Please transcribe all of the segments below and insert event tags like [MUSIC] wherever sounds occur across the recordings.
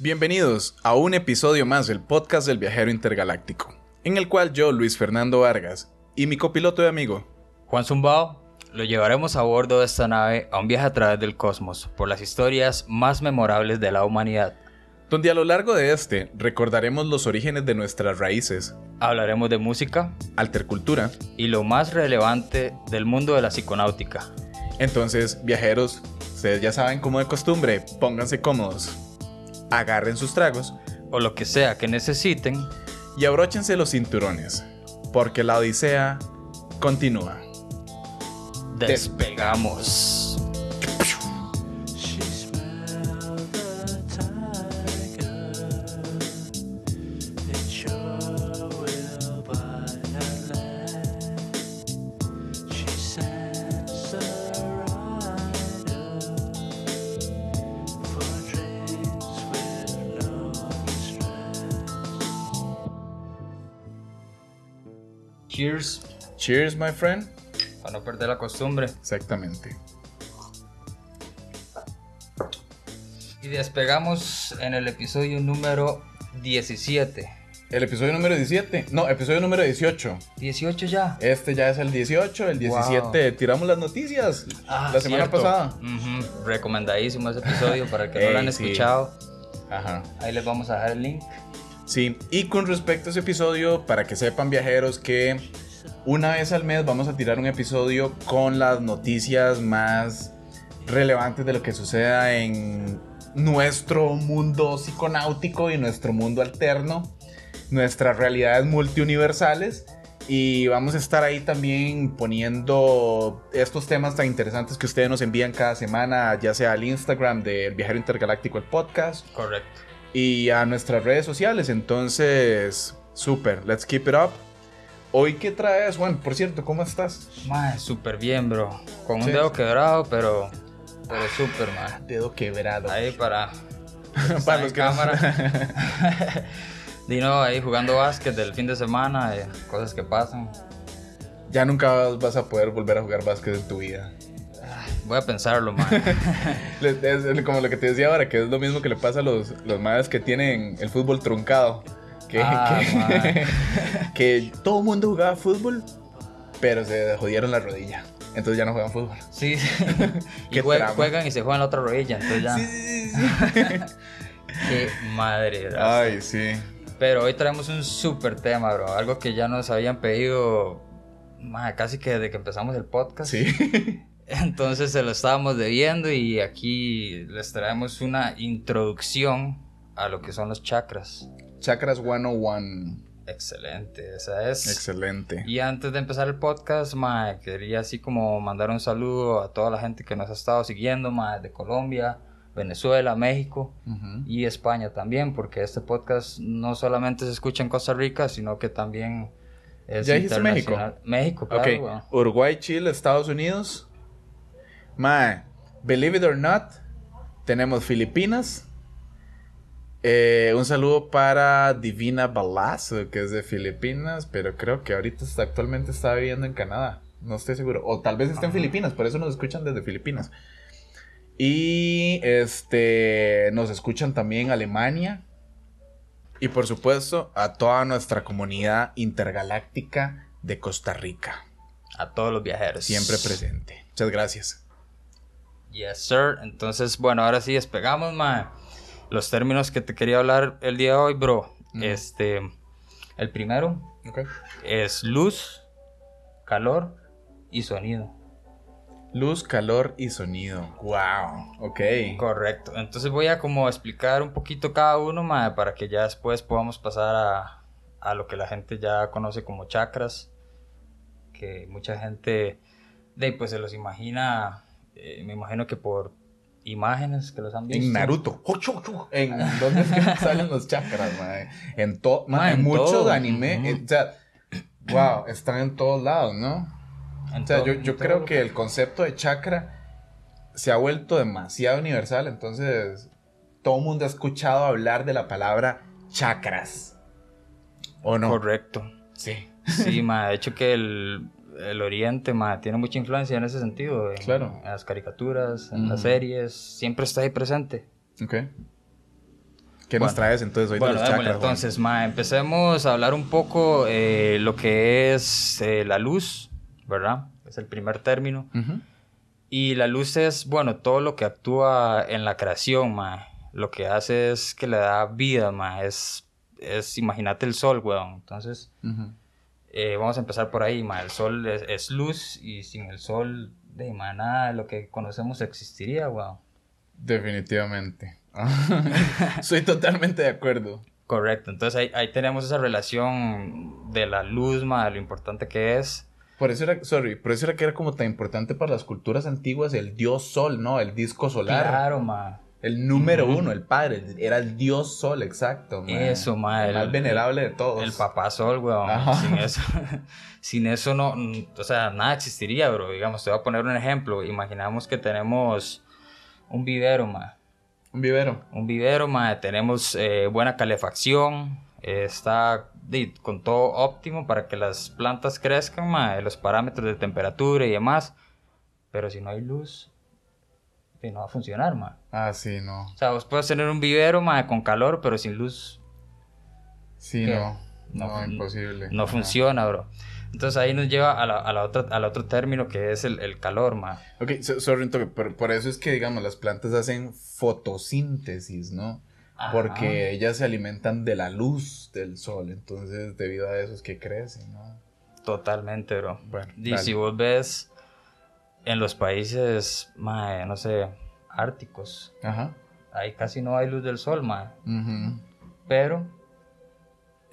Bienvenidos a un episodio más del podcast del viajero intergaláctico, en el cual yo, Luis Fernando Vargas, y mi copiloto y amigo, Juan Zumbao, lo llevaremos a bordo de esta nave a un viaje a través del cosmos por las historias más memorables de la humanidad. donde a lo largo de este recordaremos los orígenes de nuestras raíces, Hablaremos de música altercultura. y lo más relevante del mundo de la psiconáutica. Entonces, viajeros, ustedes ya saben como de costumbre, pónganse cómodos, agarren sus tragos O lo que sea que necesiten. y abróchense los cinturones, porque la odisea continúa. Despegamos. Cheers. My friend. Para no perder la costumbre. Exactamente. Y despegamos en el episodio número 17. El episodio número 17, no, episodio número 18. 18 ya. Este ya es el 18, el 17 tiramos las noticias Ah, la semana cierto. pasada. Recomendadísimo ese episodio para el que no [LAUGHS] lo han sí. escuchado. Ajá. Ahí les vamos a dejar el link. Sí, y con respecto a ese episodio, para que sepan viajeros que una vez al mes vamos a tirar un episodio con las noticias más relevantes de lo que suceda en nuestro mundo psiconáutico y nuestro mundo alterno, nuestras realidades multiuniversales. Y vamos a estar ahí también poniendo estos temas tan interesantes que ustedes nos envían cada semana, ya sea al Instagram del Viajero Intergaláctico, el podcast, Correcto. y a nuestras redes sociales. Entonces, súper, let's keep it up. Hoy, ¿qué traes, Juan? Por cierto, ¿cómo estás? Mae, súper bien, bro. Con un Sí. dedo quebrado, pero. Pero súper, man. Dedo quebrado. Ahí para. [LAUGHS] Para los cámara. [LAUGHS] Dino ahí jugando básquet del fin de semana, eh, cosas que pasan. ya nunca vas a poder volver a jugar básquet en tu vida. Voy a pensarlo, man. [LAUGHS] Es como lo que te decía ahora, que es lo mismo que le pasa a los, los madres que tienen el fútbol truncado. Que, Ah, que, [LAUGHS] todo el mundo jugaba fútbol, pero se jodieron la rodilla. Entonces ya no juegan fútbol. Sí, sí. [LAUGHS] y juegan y se juegan la otra rodilla, entonces ya. Sí, sí, sí. [LAUGHS] Qué madre, ¿verdad? Ay, sí. Pero hoy traemos un súper tema, bro. Algo que ya nos habían pedido mae, casi que desde que empezamos el podcast. Sí. Entonces se lo estábamos debiendo y aquí les traemos una introducción a lo que son los chakras. Chakras 101. Excelente, esa es. Excelente. Y antes de empezar el podcast, mae, quería así como mandar un saludo a toda la gente que nos ha estado siguiendo, mae, de Colombia, Venezuela, México y España también, porque este podcast no solamente se escucha en Costa Rica, sino que también es ¿Ya dijiste México? México, claro. Ok, weón. Uruguay, Chile, Estados Unidos. Mae, believe it or not, tenemos Filipinas. Eh, un saludo para Divina Balazo, que es de Filipinas, pero creo que ahorita está, actualmente está viviendo en Canadá. No estoy seguro. O tal vez esté en. Filipinas, por eso nos escuchan desde Filipinas. Y este nos escuchan también Alemania. Y por supuesto, a toda nuestra comunidad intergaláctica de Costa Rica. A todos los viajeros. Siempre presente. Muchas gracias. Yes, sir. Entonces, bueno, ahora sí despegamos, mae. Los términos que te quería hablar el día de hoy, bro. Mm. Este, el primero es luz, calor y sonido. Luz, calor y sonido. Wow. Ok. Correcto. Entonces voy a como explicar un poquito cada uno, para que ya después podamos pasar a, a lo que la gente ya conoce como chakras. Que mucha gente, de, pues se los imagina, eh, me imagino que por imágenes que los han visto. En [LAUGHS] Naruto. ¿En dónde es que salen los chakras, mae? En, to mae, en en muchos todo. anime. Ujú. eh, o sea, [CLEARS THROAT] wow, están en todos lados, ¿no? En O sea, todo- yo, creo que el concepto de chakra se ha vuelto demasiado universal, entonces todo el mundo ha escuchado hablar de la palabra chakras. ¿O no? Correcto. Sí. Sí, ma, de hecho que el, el Oriente ma, tiene mucha influencia en ese sentido. En, Claro. En las caricaturas, en las Ujú. series, siempre está ahí presente. Ok. ¿Qué nos Bueno. traes entonces hoy Bueno, de los chakras? Juan? entonces, ma, empecemos a hablar un poco eh, lo que es eh, la luz, ¿verdad? Es el primer término. Ujú. Y la luz es, bueno, todo lo que actúa en la creación, ma. Lo que hace es que le da vida, ma. Es, es imagínate el sol, weón. Entonces, Ujú. Eh, vamos a empezar por ahí, ma. El sol es, es luz y sin el sol, de ma, nada de lo que conocemos existiría, weón. Definitivamente. [LAUGHS] Soy totalmente de acuerdo. Correcto, entonces ahí, ahí tenemos esa relación de la luz, ma, de lo importante que es. Por eso era, sorry, por eso era que era como tan importante para las culturas antiguas el dios sol, ¿no? El disco solar. Claro, ma. El número Ujú. uno, el padre, era el dios sol, exacto. man. Eso, ma, El, más venerable de todos. El papá sol, weón. Ajá. Sin eso, [LAUGHS] sin eso no, o sea, nada existiría, bro. Digamos, te voy a poner un ejemplo. Imaginamos que tenemos un vivero, ma. Un vivero. Un vivero, ma, tenemos eh, buena calefacción, eh, está con todo óptimo para que las plantas crezcan, ma, los parámetros de temperatura y demás. Pero si no hay luz, di, no va a funcionar, ma. Ah, sí, no. O sea, vos puedes tener un vivero, ma, con calor, pero sin luz Sí, ¿Qué? no. No, No imposible. no Ajá. funciona, bro. Entonces ahí nos lleva a la, a la otra, al otro término que es el, el calor, ma. Ok, so- sorry, pero por eso es que, digamos, las plantas hacen fotosíntesis, ¿no? Ajá. Porque ellas se alimentan de la luz del sol, entonces debido a eso es que crecen, ¿no? Totalmente, bro. Bueno, Y dale. si vos ves en los países, no sé, árticos, Ajá. ahí casi no hay luz del sol, ma. Ujú. Pero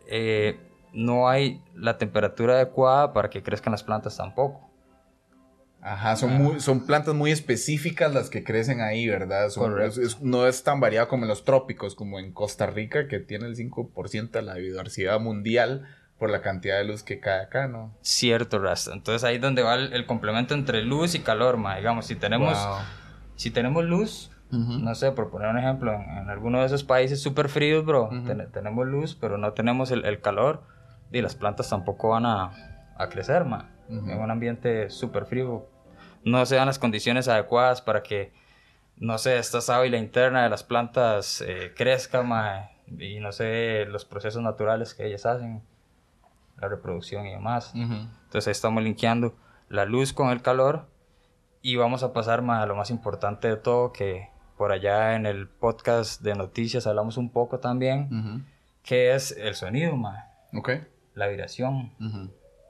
eh, no hay la temperatura adecuada para que crezcan las plantas tampoco. Ajá, son, muy, son plantas muy específicas las que crecen ahí, ¿verdad? Son- Correcto. es- es- no es tan variado como en los trópicos, como en Costa Rica, que tiene el 5% de la biodiversidad mundial por la cantidad de luz que cae acá, ¿no? Cierto, Rasta. Entonces ahí es donde va el, el complemento entre luz y calor, ma. Digamos, si tenemos, Wow. si tenemos luz, Ujú. no sé, por poner un ejemplo, en, en alguno de esos países súper fríos, bro, Ujú. ten- tenemos luz, pero no tenemos el, el calor, y las plantas tampoco van a, a crecer, ma. Ujú. En un ambiente súper frío, no se dan las condiciones adecuadas para que, no sé, esta sábila interna de las plantas eh, crezca, ma, y no sé, los procesos naturales que ellas hacen, la reproducción y demás. Ujú. Entonces ahí estamos linkeando la luz con el calor y vamos a pasar ma, a lo más importante de todo que por allá en el podcast de noticias hablamos un poco también, que es el sonido, ma, Ok. la vibración,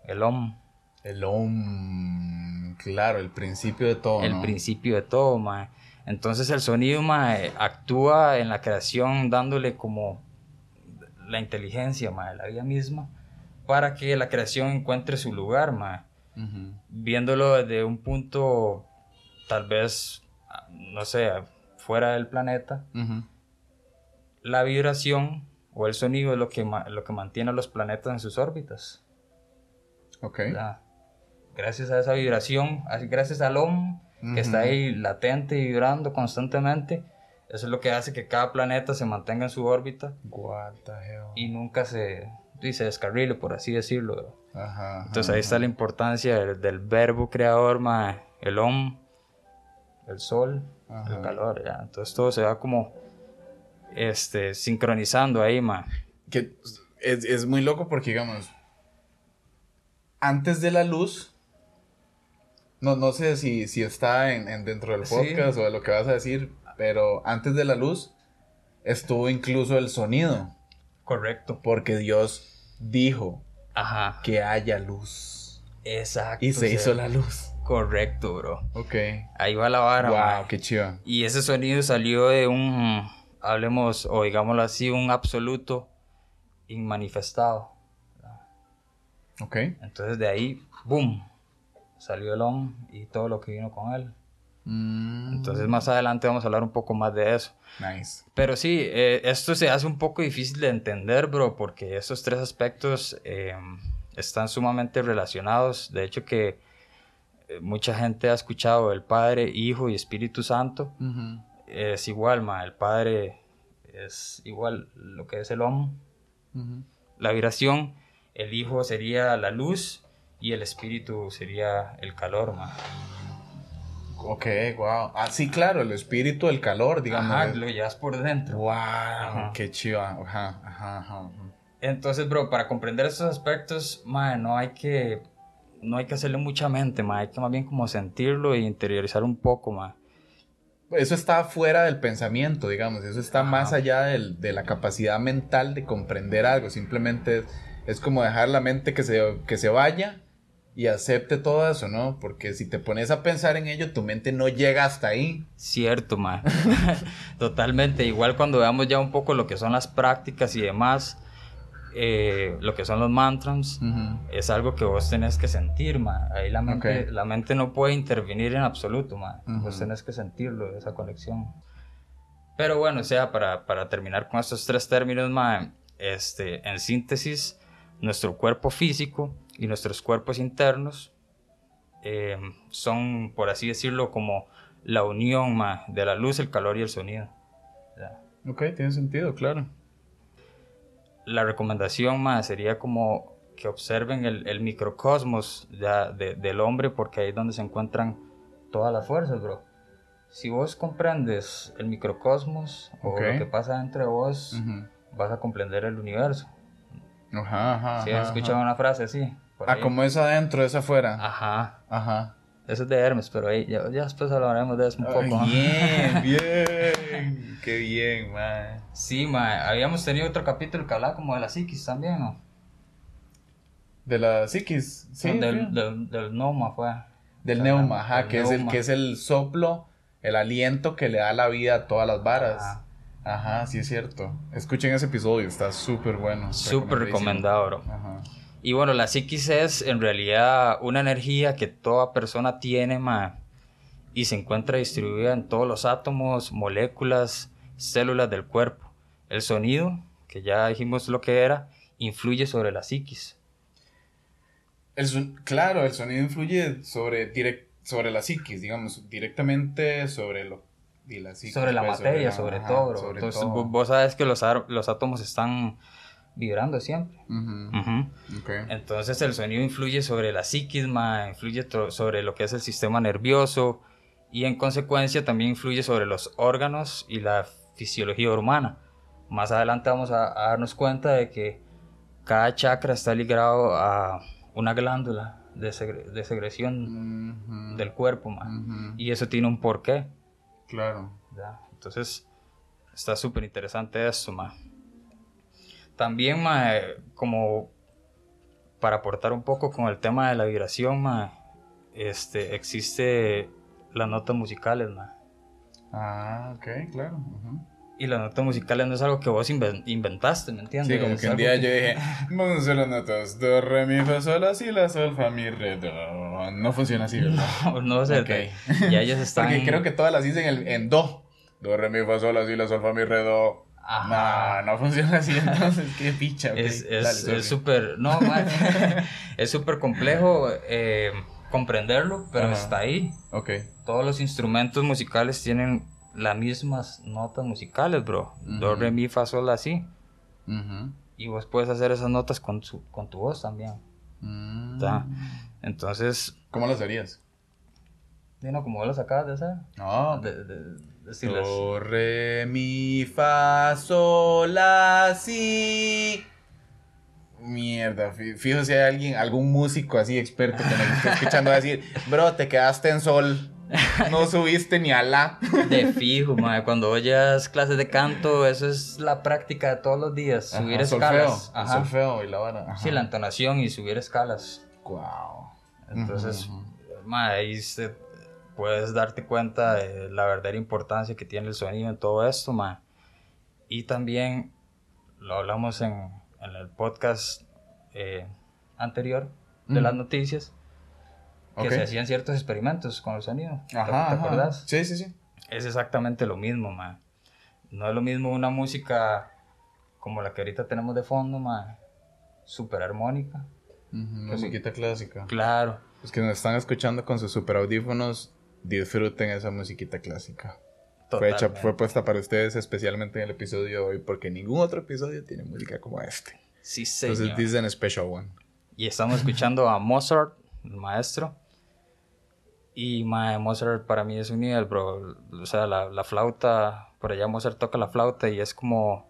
el om, El om, claro, el principio de todo, el ¿no? principio de todo, ma. Entonces el sonido ma, actúa en la creación dándole como la inteligencia ma, de la vida misma para que la creación encuentre su lugar, ma. Ujú. viéndolo desde un punto tal vez, no sé, fuera del planeta, Ujú. la vibración o el sonido es lo que, lo que mantiene a los planetas en sus órbitas. Ok. ¿verdad? Gracias a esa vibración, gracias al OM que está Ujú. ahí latente y vibrando constantemente, eso es lo que hace que cada planeta se mantenga en su órbita What the hell. y nunca se, y se descarrile, por así decirlo. Ajá, ajá, Entonces ahí está la importancia del, del verbo creador, ma, el om, el sol, Ajá. el calor, ya. Entonces todo se va como este sincronizando ahí, ma. que es, es muy loco porque, digamos, antes de la luz, no, no sé si, si está en, en dentro del Sí. podcast o de lo que vas a decir, pero antes de la luz estuvo incluso el sonido, Correcto. porque Dios dijo Ajá. que haya luz Exacto. y se o sea, hizo la luz. Correcto, bro. Ok. Ahí va la vara. Wow, qué chido. Y ese sonido salió de un, hablemos, o digámoslo así, un absoluto inmanifestado. Ok. Entonces de ahí, boom, salió el om y todo lo que vino con él. Mm, Entonces más adelante vamos a hablar un poco más de eso. Nice. Pero sí, eh, esto se hace un poco difícil de entender, bro, porque estos tres aspectos eh, están sumamente relacionados. De hecho que eh, mucha gente ha escuchado el Padre, Hijo y Espíritu Santo. Es igual, ma, el Padre es igual lo que es el Om, Ujú. la vibración, el Hijo sería la luz y el Espíritu sería el calor, ma. Ok, wow. Ah, sí, claro, el espíritu, el calor, digamos. Ajá, lo llevas por dentro. Wow, Ajá. qué chiva. Ajá, ajá, ajá. Entonces, bro, para comprender estos aspectos, mae, no hay que no hay que hacerle mucha mente, mae, hay que más bien como sentirlo e interiorizar un poco, mae. Eso está fuera del pensamiento, digamos. Eso está Ajá. más allá del- de la capacidad mental de comprender algo. Simplemente es, es como dejar la mente que se, que se vaya y acepte todo eso, ¿no? Porque si te pones a pensar en ello, tu mente no llega hasta ahí. Cierto, mae. [LAUGHS] Totalmente. Igual cuando veamos ya un poco lo que son las prácticas y demás, eh, lo que son los mantras, es algo que vos tenés que sentir, ma. Ahí la mente, la mente no puede intervenir en absoluto, ma. Vos Ujú. tenés que sentirlo, esa conexión. Pero bueno, o sea, para, para terminar con estos tres términos, ma, este, en síntesis, nuestro cuerpo físico y nuestros cuerpos internos eh, son, por así decirlo, como la unión, ma, de la luz, el calor y el sonido. Ya. Ok, tiene sentido, claro. la recomendación más sería como que observen el, el microcosmos ya de- del hombre porque ahí es donde se encuentran todas las fuerzas, bro. Si vos comprendes el microcosmos o Ok. lo que pasa dentro de vos, Ujú. vas a comprender el universo. Ajá, ajá. Si ajá, has escuchado ajá. una frase así. Por Ah, ahí. como es adentro, es afuera. Ajá. Ajá. Eso es de Hermes, pero ahí ya, ya después hablaremos de eso un Ay, poco. bien, [LAUGHS] bien. Qué bien, man. Sí, ma, habíamos tenido otro capítulo que hablaba como de la psiquis también, ¿no? De la psiquis. Sí, del, del, del Noma fue. Del Ajá, neuma, ajá, del que es, el, neuma. que es el soplo, el aliento que le da la vida a todas las varas. Ajá. Ajá, sí es cierto. Escuchen ese episodio, está súper bueno. Súper recomendado, bro. Ajá. Y bueno, la psiquis es en realidad una energía que toda persona tiene, ma, y se encuentra distribuida en todos los átomos, moléculas, células del cuerpo. El sonido, que ya dijimos lo que era, influye sobre la psiquis. El claro, el sonido influye sobre, direct, sobre la psiquis, digamos, directamente sobre lo y la psiquis, sobre la pues, materia, la- sobre todo, sobre Entonces, todo. vos sabes que los átomos están vibrando siempre. Entonces el sonido influye sobre la psiquis, ma, influye sobre lo que es el sistema nervioso y en consecuencia también influye sobre los órganos y la fisiología humana. Más adelante vamos a, a darnos cuenta de que cada chakra está ligado a una glándula de, segre- de Ujú, del cuerpo, y eso tiene un porqué. Claro. ¿ya? Entonces, está súper interesante esto, ma. También, ma, eh, como para aportar un poco con el tema de la vibración, ma, este, existe las notas musicales, ma. Ah, ok, claro. Y las notas musicales no es algo que vos inven- inventaste, ¿me entiendes? Sí, como Es que un día que- yo dije, vamos a hacer las notas, do, re, mi, fa, sol, la, si, la, sol, fa, mi, re, do. No funciona así, ¿verdad? [LAUGHS] No, no sé, Ok. te- ya ellos [LAUGHS] están... Porque creo que todas las hice en, el, en do. Do, re, mi, fa, sol, la, si, la, sol, fa, mi, re, do. Ajá. No, no funciona así, [LAUGHS] entonces, qué picha. Es súper, no, [LAUGHS] man, es súper complejo eh, comprenderlo, pero Ajá. está ahí. Ok. Todos los instrumentos musicales tienen las mismas notas musicales, bro. Do, Ujú. re, mi, fa, sol. Ujú. Y vos puedes hacer esas notas con, su- con tu voz también. Mm. Entonces, ¿Cómo las harías? ¿no? como vos lo acabas de hacer. No. De, de- decirles. Do, re, mi, fa, sol, la, si. Mierda, fi- fijo si hay alguien, algún músico así experto que esté escuchando a decir, [LAUGHS] bro, te quedaste en sol, no [LAUGHS] subiste ni a la. De fijo, mae. Cuando oyes clases de canto, eso es la práctica de todos los días. Subir Ajá, escalas. Solfeo, el Ajá. solfeo y la vara. Ajá. Sí, la entonación y subir escalas. Guau. Entonces, mae, ahí se- puedes darte cuenta de la verdadera importancia que tiene el sonido en todo esto, mae. Y también lo hablamos en, en el podcast eh, anterior de las noticias, que se hacían ciertos experimentos con el sonido. ¿Te- Ajá, ¿Te, acuerdas? Sí, sí, sí. Es exactamente lo mismo, man. No es lo mismo una música como la que ahorita tenemos de fondo, man. Súper armónica. Ujú, Musiquita clásica. Claro. Los que nos están escuchando con sus super audífonos, disfruten esa musiquita clásica. Fue, hecha, fue puesta para ustedes especialmente en el episodio de hoy, porque ningún otro episodio tiene música como este. Sí, señor. Entonces, this is an special one. Y estamos escuchando a Mozart, el maestro. Y mae, Mozart para mí es un nivel, bro. O sea, la, la flauta, por allá Mozart toca la flauta y es como,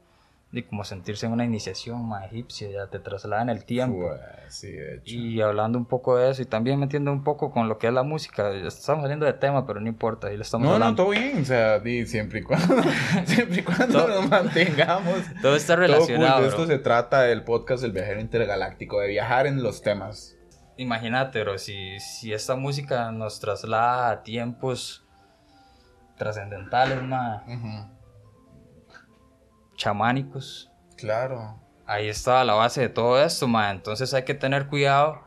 y como sentirse en una iniciación mae, egipcia, ya te traslada en el tiempo. Sí, de hecho. Y hablando un poco de eso y también metiendo un poco con lo que es la música, estamos saliendo de tema, pero no importa, ahí lo estamos No, no, hablando. todo bien, o sea, di, siempre y cuando, [LAUGHS] siempre y cuando Todo- nos mantengamos. [LAUGHS] Todo está Todo cool, relacionado. de bro. esto se trata del podcast del viajero intergaláctico, de viajar en los temas. Imagínate, bro, si, si esta música nos traslada a tiempos trascendentales, mae, chamánicos, Claro. ahí está la base de todo esto, ma. Entonces hay que tener cuidado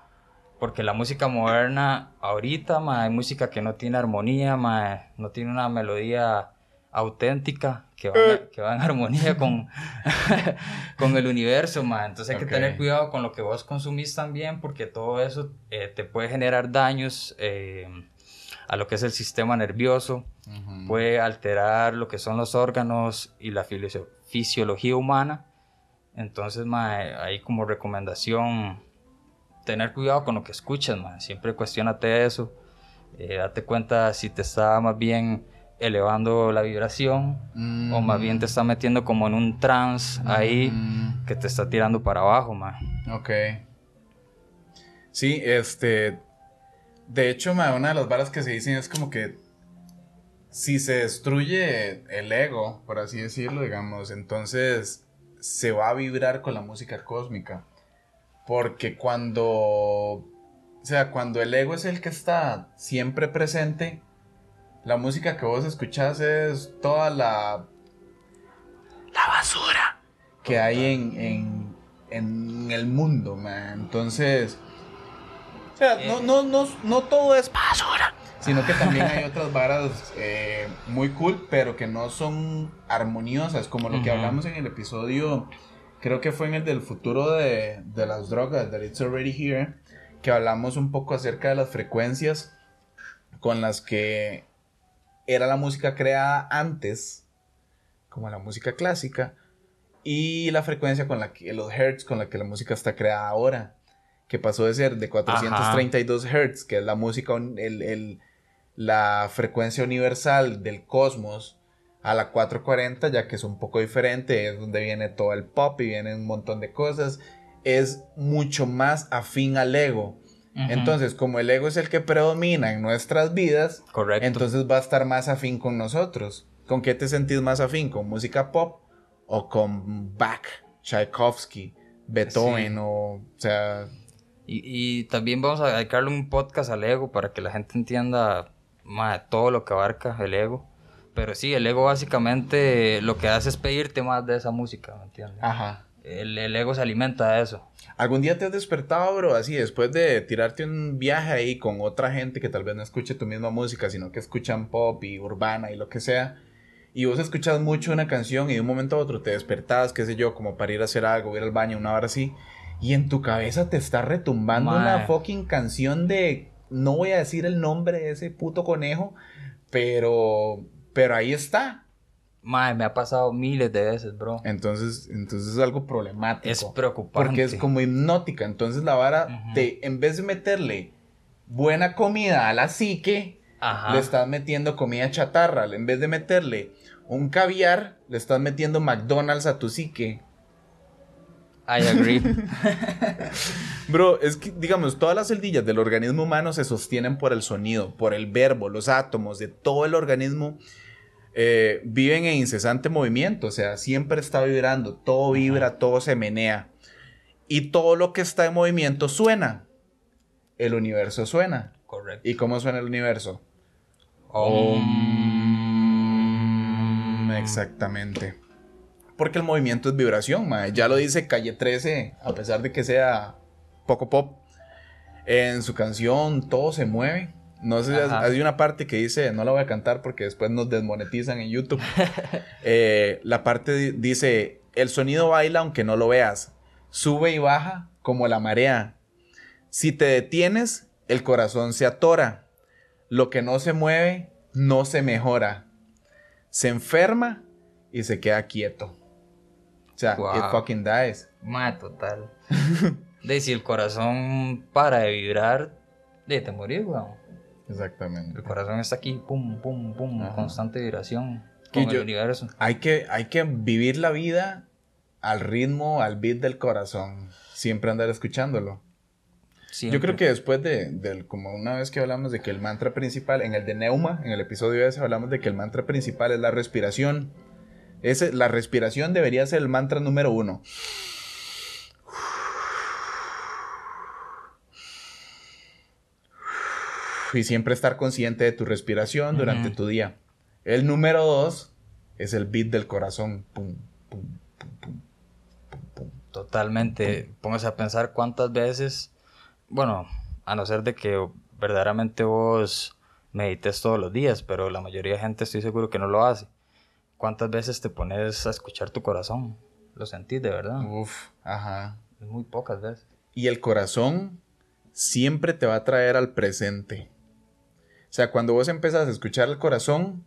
porque la música moderna ahorita, ma, hay música que no tiene armonía, ma, no tiene una melodía auténtica que va, en- que va en armonía con, [LAUGHS] con el universo, ma. Entonces hay que tener cuidado con lo que vos consumís también porque todo eso eh, te puede generar daños eh, a lo que es el sistema nervioso Ujú. puede alterar lo que son los órganos y la fisiología humana. Entonces, mae, ahí como recomendación, tener cuidado con lo que escuchas, mae. Siempre cuestionate eso. Eh, date cuenta si te está más bien elevando la vibración o más bien te está metiendo como en un trance ahí Mm, que te está tirando para abajo, mae. Ok. Sí, este. De hecho, ma, una de las varas que se dicen es como que si se destruye el ego, por así decirlo, digamos, entonces se va a vibrar con la música cósmica. Porque cuando. O sea, cuando el ego es el que está siempre presente, la música que vos escuchás es toda la. La basura que hay en, en, en el mundo, man. Entonces. O sea, no, no, no, no todo es basura. Sino que también hay otras varas eh, muy cool, pero que no son armoniosas, como lo que hablamos en el episodio, creo que fue en el del futuro de, de las drogas, that it's already here, que hablamos un poco acerca de las frecuencias con las que era la música creada antes, como la música clásica, y la frecuencia con la que, los hertz con la que la música está creada ahora, que pasó de ser de 432 hertz, que es la música, el- la frecuencia universal del cosmos, a la 440, ya que es un poco diferente, es donde viene todo el pop y viene un montón de cosas, es mucho más afín al ego. Entonces, como el ego es el que predomina en nuestras vidas, correcto. entonces va a estar más afín con nosotros. ¿Con qué te sentís más afín? ¿Con música pop o con Bach, Tchaikovsky, Beethoven Sí. o, o sea, Y, y también vamos a dedicarle un podcast al ego para que la gente entienda mae, todo lo que abarca el ego. Pero sí, el ego básicamente lo que hace es pedirte más de esa música, ¿me entiendes? ajá. El, el ego se alimenta de eso. ¿Algún día te has despertado, bro, así después de tirarte un viaje ahí con otra gente que tal vez no escuche tu misma música, sino que escuchan pop y urbana y lo que sea? Y vos escuchas mucho una canción y de un momento a otro te despertás, qué sé yo, como para ir a hacer algo, ir al baño, una hora así, y en tu cabeza te está retumbando una fucking canción de, no voy a decir el nombre de ese puto conejo, pero, pero ahí está. Mae, me ha pasado miles de veces, bro. Entonces, entonces es algo problemático. Es preocupante. Porque es como hipnótica. Entonces la vara, te, en vez de meterle buena comida a la psique, Ajá. le estás metiendo comida chatarra. En vez de meterle un caviar, le estás metiendo McDonald's a tu psique. I agree. [LAUGHS] Bro, es que, digamos, todas las celdillas del organismo humano se sostienen por el sonido, por el verbo, los átomos de todo el organismo eh, viven en incesante movimiento, o sea, siempre está vibrando, todo vibra, todo se menea. Y todo lo que está en movimiento suena. El universo suena. Correcto. ¿Y cómo suena el universo? Om. Exactamente. Porque el movimiento es vibración, mae. Ya lo dice Calle 13, a pesar de que sea poco pop. En su canción todo se mueve. No sé, Ajá. hay una parte que dice, no la voy a cantar porque después nos desmonetizan en YouTube. [LAUGHS] Eh, la parte di- dice, el sonido baila aunque no lo veas. Sube y baja como la marea. Si te detienes, el corazón se atora. Lo que no se mueve, no se mejora. Se enferma y se queda quieto. O sea, Wow. it fucking dies. Mae, total. [LAUGHS] de si el corazón para de vibrar, de te morís, weón. Exactamente. El corazón está aquí, pum, pum, pum, Ajá. constante vibración con el yo- universo. Hay que, hay que vivir la vida al ritmo, al beat del corazón. Siempre andar escuchándolo. Yo Siempre. creo que después de, del, como una vez que hablamos de que el mantra principal, en el de Neuma, en el episodio ese hablamos de que el mantra principal es la respiración. Ese, la respiración debería ser el mantra número uno. Y siempre estar consciente de tu respiración durante tu día. El número dos es el beat del corazón. Pum, pum, pum. Totalmente. Póngase a pensar cuántas veces, bueno, a no ser de que verdaderamente vos medites todos los días, pero la mayoría de gente estoy seguro que no lo hace. ¿Cuántas veces te pones a escuchar tu corazón? Lo sentís de verdad. Uf, ajá. Muy pocas veces. Y el corazón siempre te va a traer al presente. O sea, cuando vos empezás a escuchar el corazón,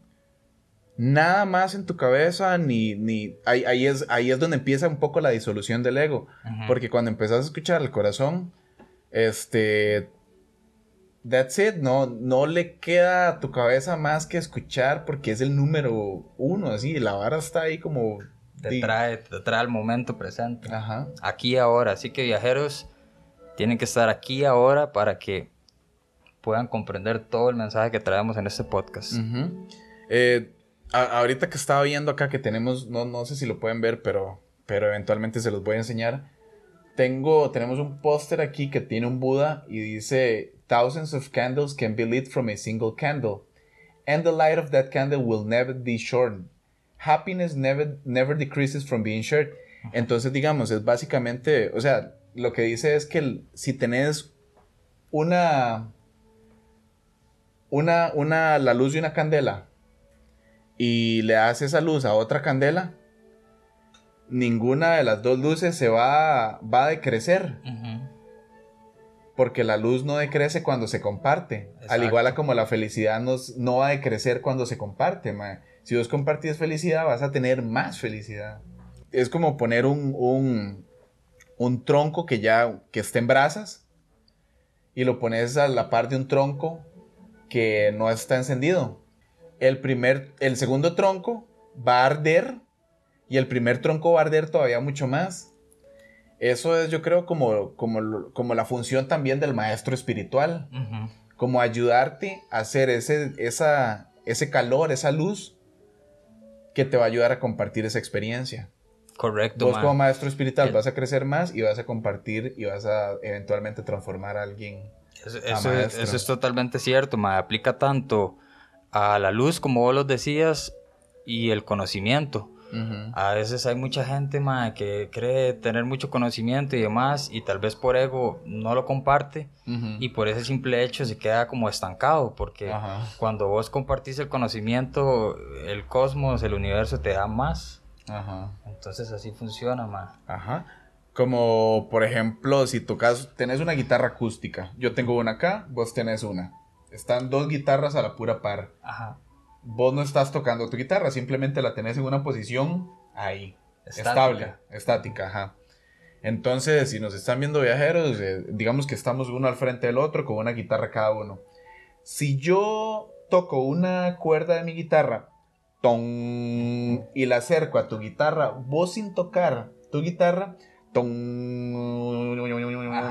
nada más en tu cabeza, ni, ni ahí, ahí es, ahí es donde empieza un poco la disolución del ego. Porque cuando empezás a escuchar el corazón, este... That's it, no, no le queda a tu cabeza más que escuchar porque es el número uno, así, la vara está ahí como... te di- trae, te trae momento presente. Ajá. Aquí y ahora. Así que viajeros tienen que estar aquí y ahora para que puedan comprender todo el mensaje que traemos en este podcast. Ujú. Eh, a- ahorita que estaba viendo acá que tenemos, no, no sé si lo pueden ver, pero, pero eventualmente se los voy a enseñar. Tengo, tenemos un póster aquí que tiene un Buda y dice Thousands of candles can be lit from a single candle. And the light of that candle will never be shortened. Happiness never, never decreases from being shared. Entonces, digamos, es básicamente, o sea, lo que dice es que el- si tenés una, una, una, la luz de una candela y le das esa luz a otra candela, ninguna de las dos luces se va, va a decrecer. Porque la luz no decrece cuando se comparte. Al igual a como la felicidad nos- no va a decrecer cuando se comparte. Si vos compartís felicidad, vas a tener más felicidad. Es como poner un, un, un tronco que ya que esté en brasas y lo pones a la par de un tronco que no está encendido. El, primer, el segundo tronco va a arder y el primer tronco va a arder todavía mucho más. Eso es, yo creo, como, como, como la función también del maestro espiritual. Como ayudarte a hacer ese, esa, ese calor, esa luz que te va a ayudar a compartir esa experiencia. Correcto, Vos como maestro espiritual El- vas a crecer más y vas a compartir y vas a eventualmente transformar a alguien. Eso, es, eso es totalmente cierto, ma. Aplica tanto a la luz, como vos lo decías, y el conocimiento. Ujú. A veces hay mucha gente, ma, que cree tener mucho conocimiento y demás, y tal vez por ego no lo comparte, Ujú. y por ese simple hecho se queda como estancado, porque Ajá. cuando vos compartís el conocimiento, el cosmos, el universo te da más. Entonces así funciona, ma. Ajá. Como por ejemplo, si tocas, tenés una guitarra acústica. Yo tengo una acá, vos tenés una. Están dos guitarras a la pura par. Ajá. Vos no estás tocando tu guitarra, simplemente la tenés en una posición ahí. Estática. Estable, estática, ajá. Entonces, si nos están viendo viajeros, eh, digamos que estamos uno al frente del otro con una guitarra cada uno. Si yo toco una cuerda de mi guitarra, ton, y la acerco a tu guitarra, vos sin tocar tu guitarra, ton,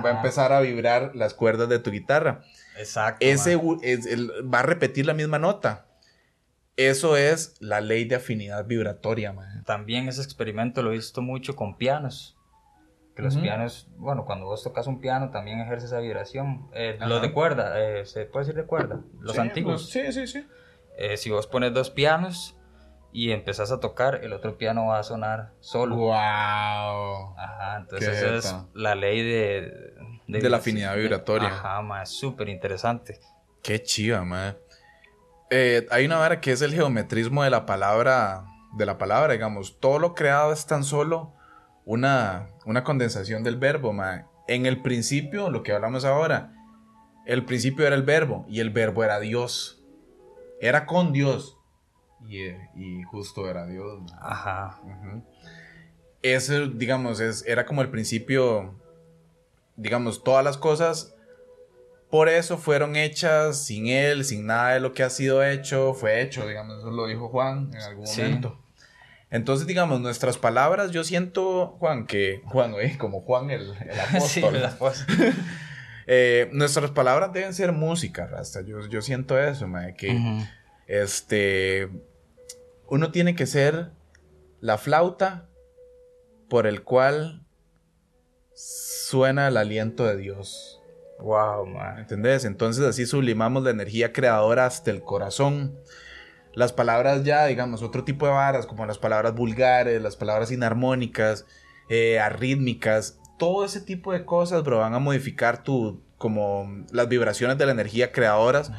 va a empezar a vibrar las cuerdas de tu guitarra Exacto. ese es- el- va a repetir la misma nota. Eso es la ley de afinidad vibratoria, man. También ese experimento lo he visto mucho con pianos. Que los Ujú. pianos, bueno, cuando vos tocas un piano también ejerce esa vibración. Eh, los de cuerda, eh, se puede decir de cuerda, los Sí, antiguos. los- Sí, sí, sí. Eh, si vos pones dos pianos y empezás a tocar, el otro piano va a sonar solo. Wow. Ajá, entonces esa es la ley de... De la afinidad vibratoria. Ajá, ma, es súper interesante. Qué chiva, man. Eh, hay una vara que es el geometrismo de la palabra, de la palabra, digamos. Todo lo creado es tan solo una, una condensación del verbo. En el principio, lo que hablamos ahora, el principio era el verbo y el verbo era Dios. Era con Dios. Y, eh, y justo era Dios. Ajá. Ese, digamos, es, era como el principio, digamos, todas las cosas por eso fueron hechas sin él, sin nada de lo que ha sido hecho, fue hecho, digamos, eso lo dijo Juan en algún Sí. momento. Entonces, digamos, nuestras palabras, yo siento, Juan, que, Juan, oye, como Juan el, el [LAUGHS] apóstol, Sí. [LAUGHS] Eh, nuestras palabras deben ser música, Rasta, yo, yo siento eso, mae, que, este, uno tiene que ser la flauta por el cual suena el aliento de Dios. Wow, man. ¿Entendés? Entonces así sublimamos la energía creadora hasta el corazón. Las palabras ya, digamos, otro tipo de varas, como las palabras vulgares, las palabras inarmónicas, eh, arrítmicas, todo ese tipo de cosas, bro, van a modificar tu, como las vibraciones de la energía creadoras,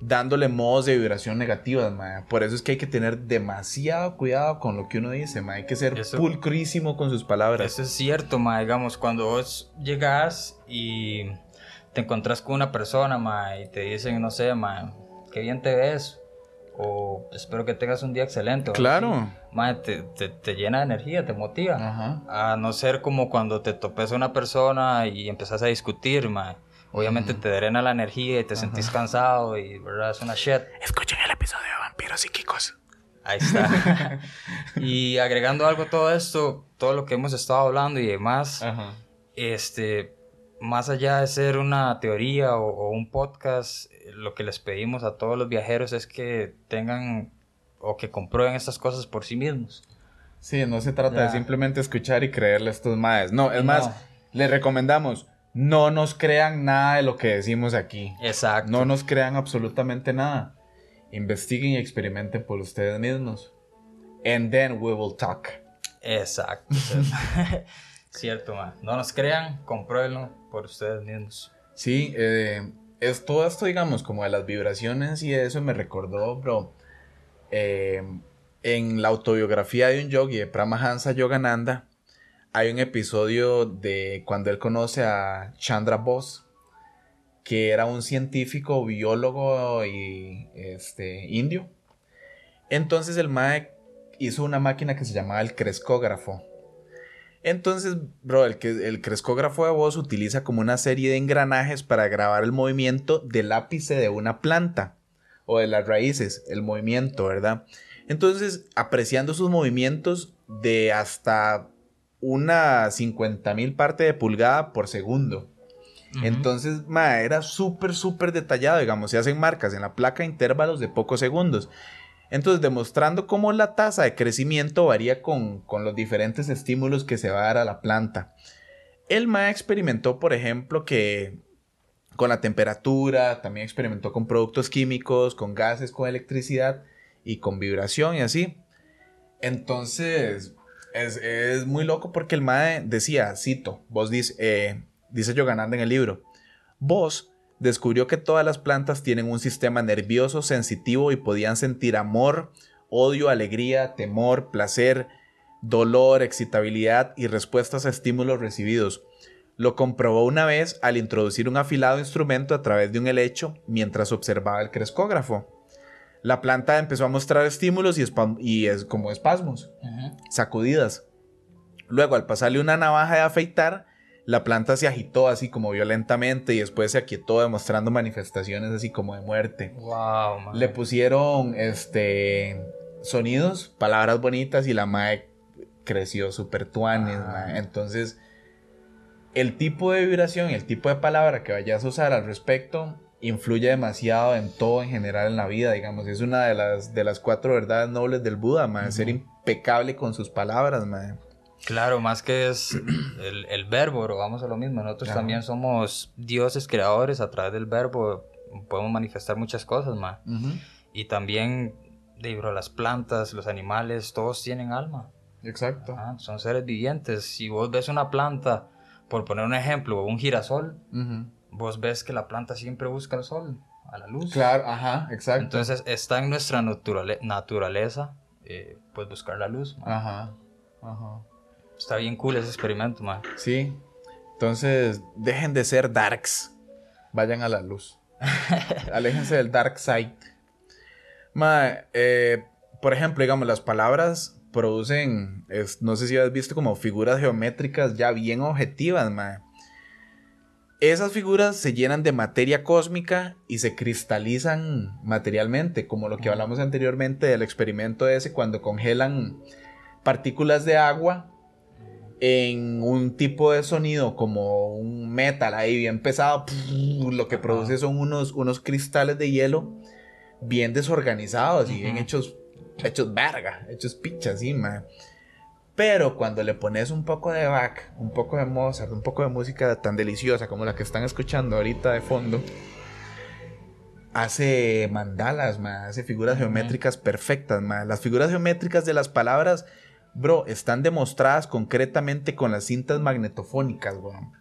dándole modos de vibración negativas, ma. Por eso es que hay que tener demasiado cuidado con lo que uno dice, ma. Hay que ser Eso- pulcrísimo con sus palabras. Eso es cierto, ma. Digamos, cuando vos llegas y te encontrás con una persona, ma, y te dicen, no sé, ma, qué bien te ves. O espero que tengas un día excelente. Claro. así. Ma, te, te- te llena de energía, te motiva. Ajá. A no ser como cuando te topes a una persona y empezás a discutir, ma. Obviamente te drena la energía y te sentís cansado y, ¿verdad? Es una shit. Escuchen el episodio de Vampiros Psíquicos. Ahí está. [LAUGHS] y agregando algo a todo esto, todo lo que hemos estado hablando y demás, Ajá. este, más allá de ser una teoría o, o un podcast, lo que les pedimos a todos los viajeros es que tengan o que comprueben estas cosas por sí mismos. Sí, no se trata de Ya. simplemente escuchar y creerle a estos maes. No, es No. más, les recomendamos, no nos crean nada de lo que decimos aquí. Exacto. No nos crean absolutamente nada. Investiguen y experimenten por ustedes mismos. And then we will talk. Exacto. [LAUGHS] Cierto, man. No nos crean, compruébenlo por ustedes mismos. Sí, eh, es todo esto, digamos, como de las vibraciones y eso me recordó, bro. eh, en la autobiografía de un yogi, de Pramahansa Yogananda, hay un episodio de cuando él conoce a Chandra Bose, que era un científico, biólogo y este, indio. Entonces el Mae hizo una máquina que se llamaba el crescógrafo. Entonces, bro, el, que, el crescógrafo de voz utiliza como una serie de engranajes para grabar el movimiento del ápice de una planta o de las raíces, el movimiento, ¿verdad? Entonces, apreciando sus movimientos de hasta una 50 mil parte de pulgada por segundo. Entonces, ma, era súper, súper detallado, digamos, se hacen marcas en la placa a intervalos de pocos segundos. Entonces, demostrando cómo la tasa de crecimiento varía con, con los diferentes estímulos que se va a dar a la planta. El MA experimentó, por ejemplo, que con la temperatura, también experimentó con productos químicos, con gases, con electricidad y con vibración y así. Entonces, es, es muy loco porque el MAE decía, cito, vos dice, eh, dice Yogananda en el libro, vos descubrió que todas las plantas tienen un sistema nervioso sensitivo y podían sentir amor, odio, alegría, temor, placer, dolor, excitabilidad y respuestas a estímulos recibidos. Lo comprobó una vez al introducir un afilado instrumento a través de un helecho mientras observaba el crescógrafo. La planta empezó a mostrar estímulos y, es como espasmos, sacudidas. Luego, al pasarle una navaja de afeitar, la planta se agitó así como violentamente y después se aquietó demostrando manifestaciones así como de muerte. Wow, man. Le pusieron este sonidos, palabras bonitas y la mae creció super tuanes, Ah. Entonces, el tipo de vibración y el tipo de palabra que vayas a usar al respecto influye demasiado en todo en general en la vida, digamos. Es una de las, de las cuatro verdades nobles del Buda, mae. Ser impecable con sus palabras, mae. Claro, más que es el, el verbo, bro, vamos a lo mismo. Nosotros también somos dioses creadores a través del verbo. Podemos manifestar muchas cosas, man. Y también, de, bro, las plantas, los animales, todos tienen alma. Exacto. Ajá, son seres vivientes. Si vos ves una planta, por poner un ejemplo, un girasol, vos ves que la planta siempre busca el sol, a la luz. Claro, ajá, exacto. Entonces está en nuestra naturale- naturaleza, eh, pues buscar la luz. man. Ajá, ajá. Está bien cool ese experimento, man. Sí. Entonces, dejen de ser darks. Vayan a la luz. [LAUGHS] Aléjense del dark side. Ma, eh, por ejemplo, digamos, las palabras producen, es- no sé si has visto como figuras geométricas ya bien objetivas, ma. esas figuras se llenan de materia cósmica y se cristalizan materialmente, como lo que hablamos anteriormente del experimento ese cuando congelan partículas de agua en un tipo de sonido como un metal ahí bien pesado, lo que produce son unos, unos cristales de hielo bien desorganizados y bien hechos, hechos verga, hechos picha así, man. Pero cuando le pones un poco de Bach, un poco de Mozart, un poco de música tan deliciosa como la que están escuchando ahorita de fondo, hace mandalas, ma, hace figuras geométricas perfectas, ma. Las figuras geométricas de las palabras, bro, están demostradas concretamente con las cintas magnetofónicas, weón.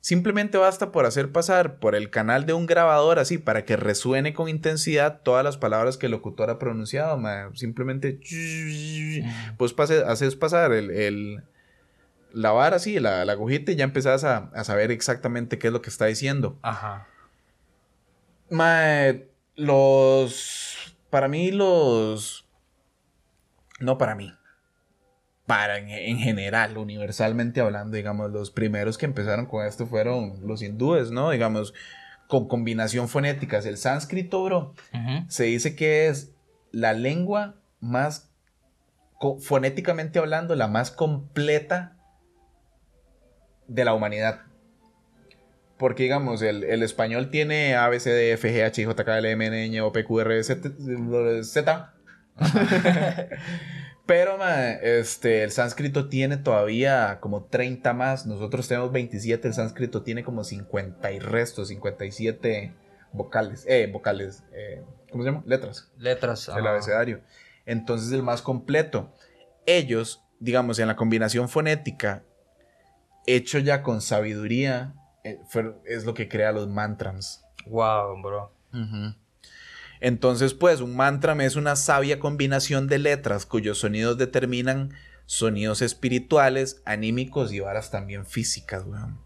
Simplemente basta por hacer pasar por el canal de un grabador así para que resuene con intensidad todas las palabras que el locutor ha pronunciado, ma. Simplemente pues pase- haces pasar el, el- la vara así, la, la agujita y ya empezás a, a saber exactamente qué es lo que está diciendo. Ajá. Mae, los. Para mí, los. No para mí. Para en, en general, universalmente hablando, digamos, los primeros que empezaron con esto fueron los hindúes, ¿no? Digamos, con combinación fonéticas. El sánscrito, bro, se dice que es la lengua más. fonéticamente hablando, la más completa de la humanidad. Porque, digamos, el, el español tiene A, B, C, D, F, G, H, I, J, K, L, M, N, Ñ, O, P, Q, R, Z. Z. [LAUGHS] Pero, ma, este, el sánscrito tiene todavía como 30 más. Nosotros tenemos 27. El sánscrito tiene como 50 y restos, 57 vocales. Eh, vocales. eh, ¿Cómo se llama? Letras Letras. el abecedario. Entonces el más completo. Ellos, digamos, en la combinación fonética, hecho ya con sabiduría, eh, fue- es lo que crea los mantras. Wow, bro. Entonces, pues, un mantra es una sabia combinación de letras cuyos sonidos determinan sonidos espirituales, anímicos y varas también físicas, weón.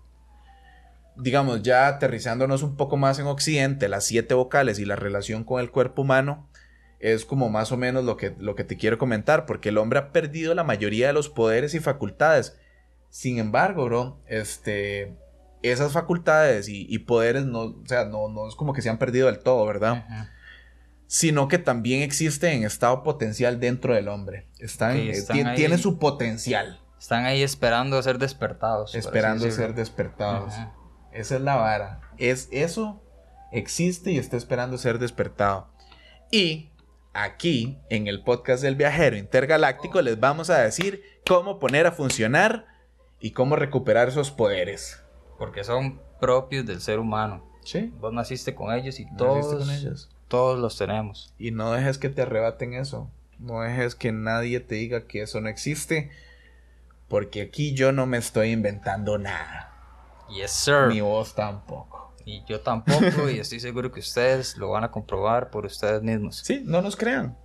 Digamos, ya aterrizándonos un poco más en Occidente, las siete vocales y la relación con el cuerpo humano es como más o menos lo que, lo que te quiero comentar, porque el hombre ha perdido la mayoría de los poderes y facultades. Sin embargo, bro, este, esas facultades y, poderes no, o sea, no, no es como que se han perdido del todo, ¿verdad? Ujú. Sino que también existe en estado potencial dentro del hombre. Están, eh, están tiene su potencial, Están ahí esperando ser despertados. esperando decirlo. ser despertados. Esa es la vara. Es eso existe y está esperando ser despertado. Y aquí en el podcast del viajero intergaláctico les vamos a decir cómo poner a funcionar y cómo recuperar esos poderes. Porque son propios del ser humano. Sí. Vos naciste con ellos y ¿Naciste todos, con ellos? Todos los tenemos. Y no dejes que te arrebaten eso. No dejes que nadie te diga que eso no existe. Porque aquí yo no me estoy inventando nada. Yes, sir. Ni vos tampoco. Y yo tampoco, y estoy seguro que ustedes lo van a comprobar por ustedes mismos. Sí, no nos crean.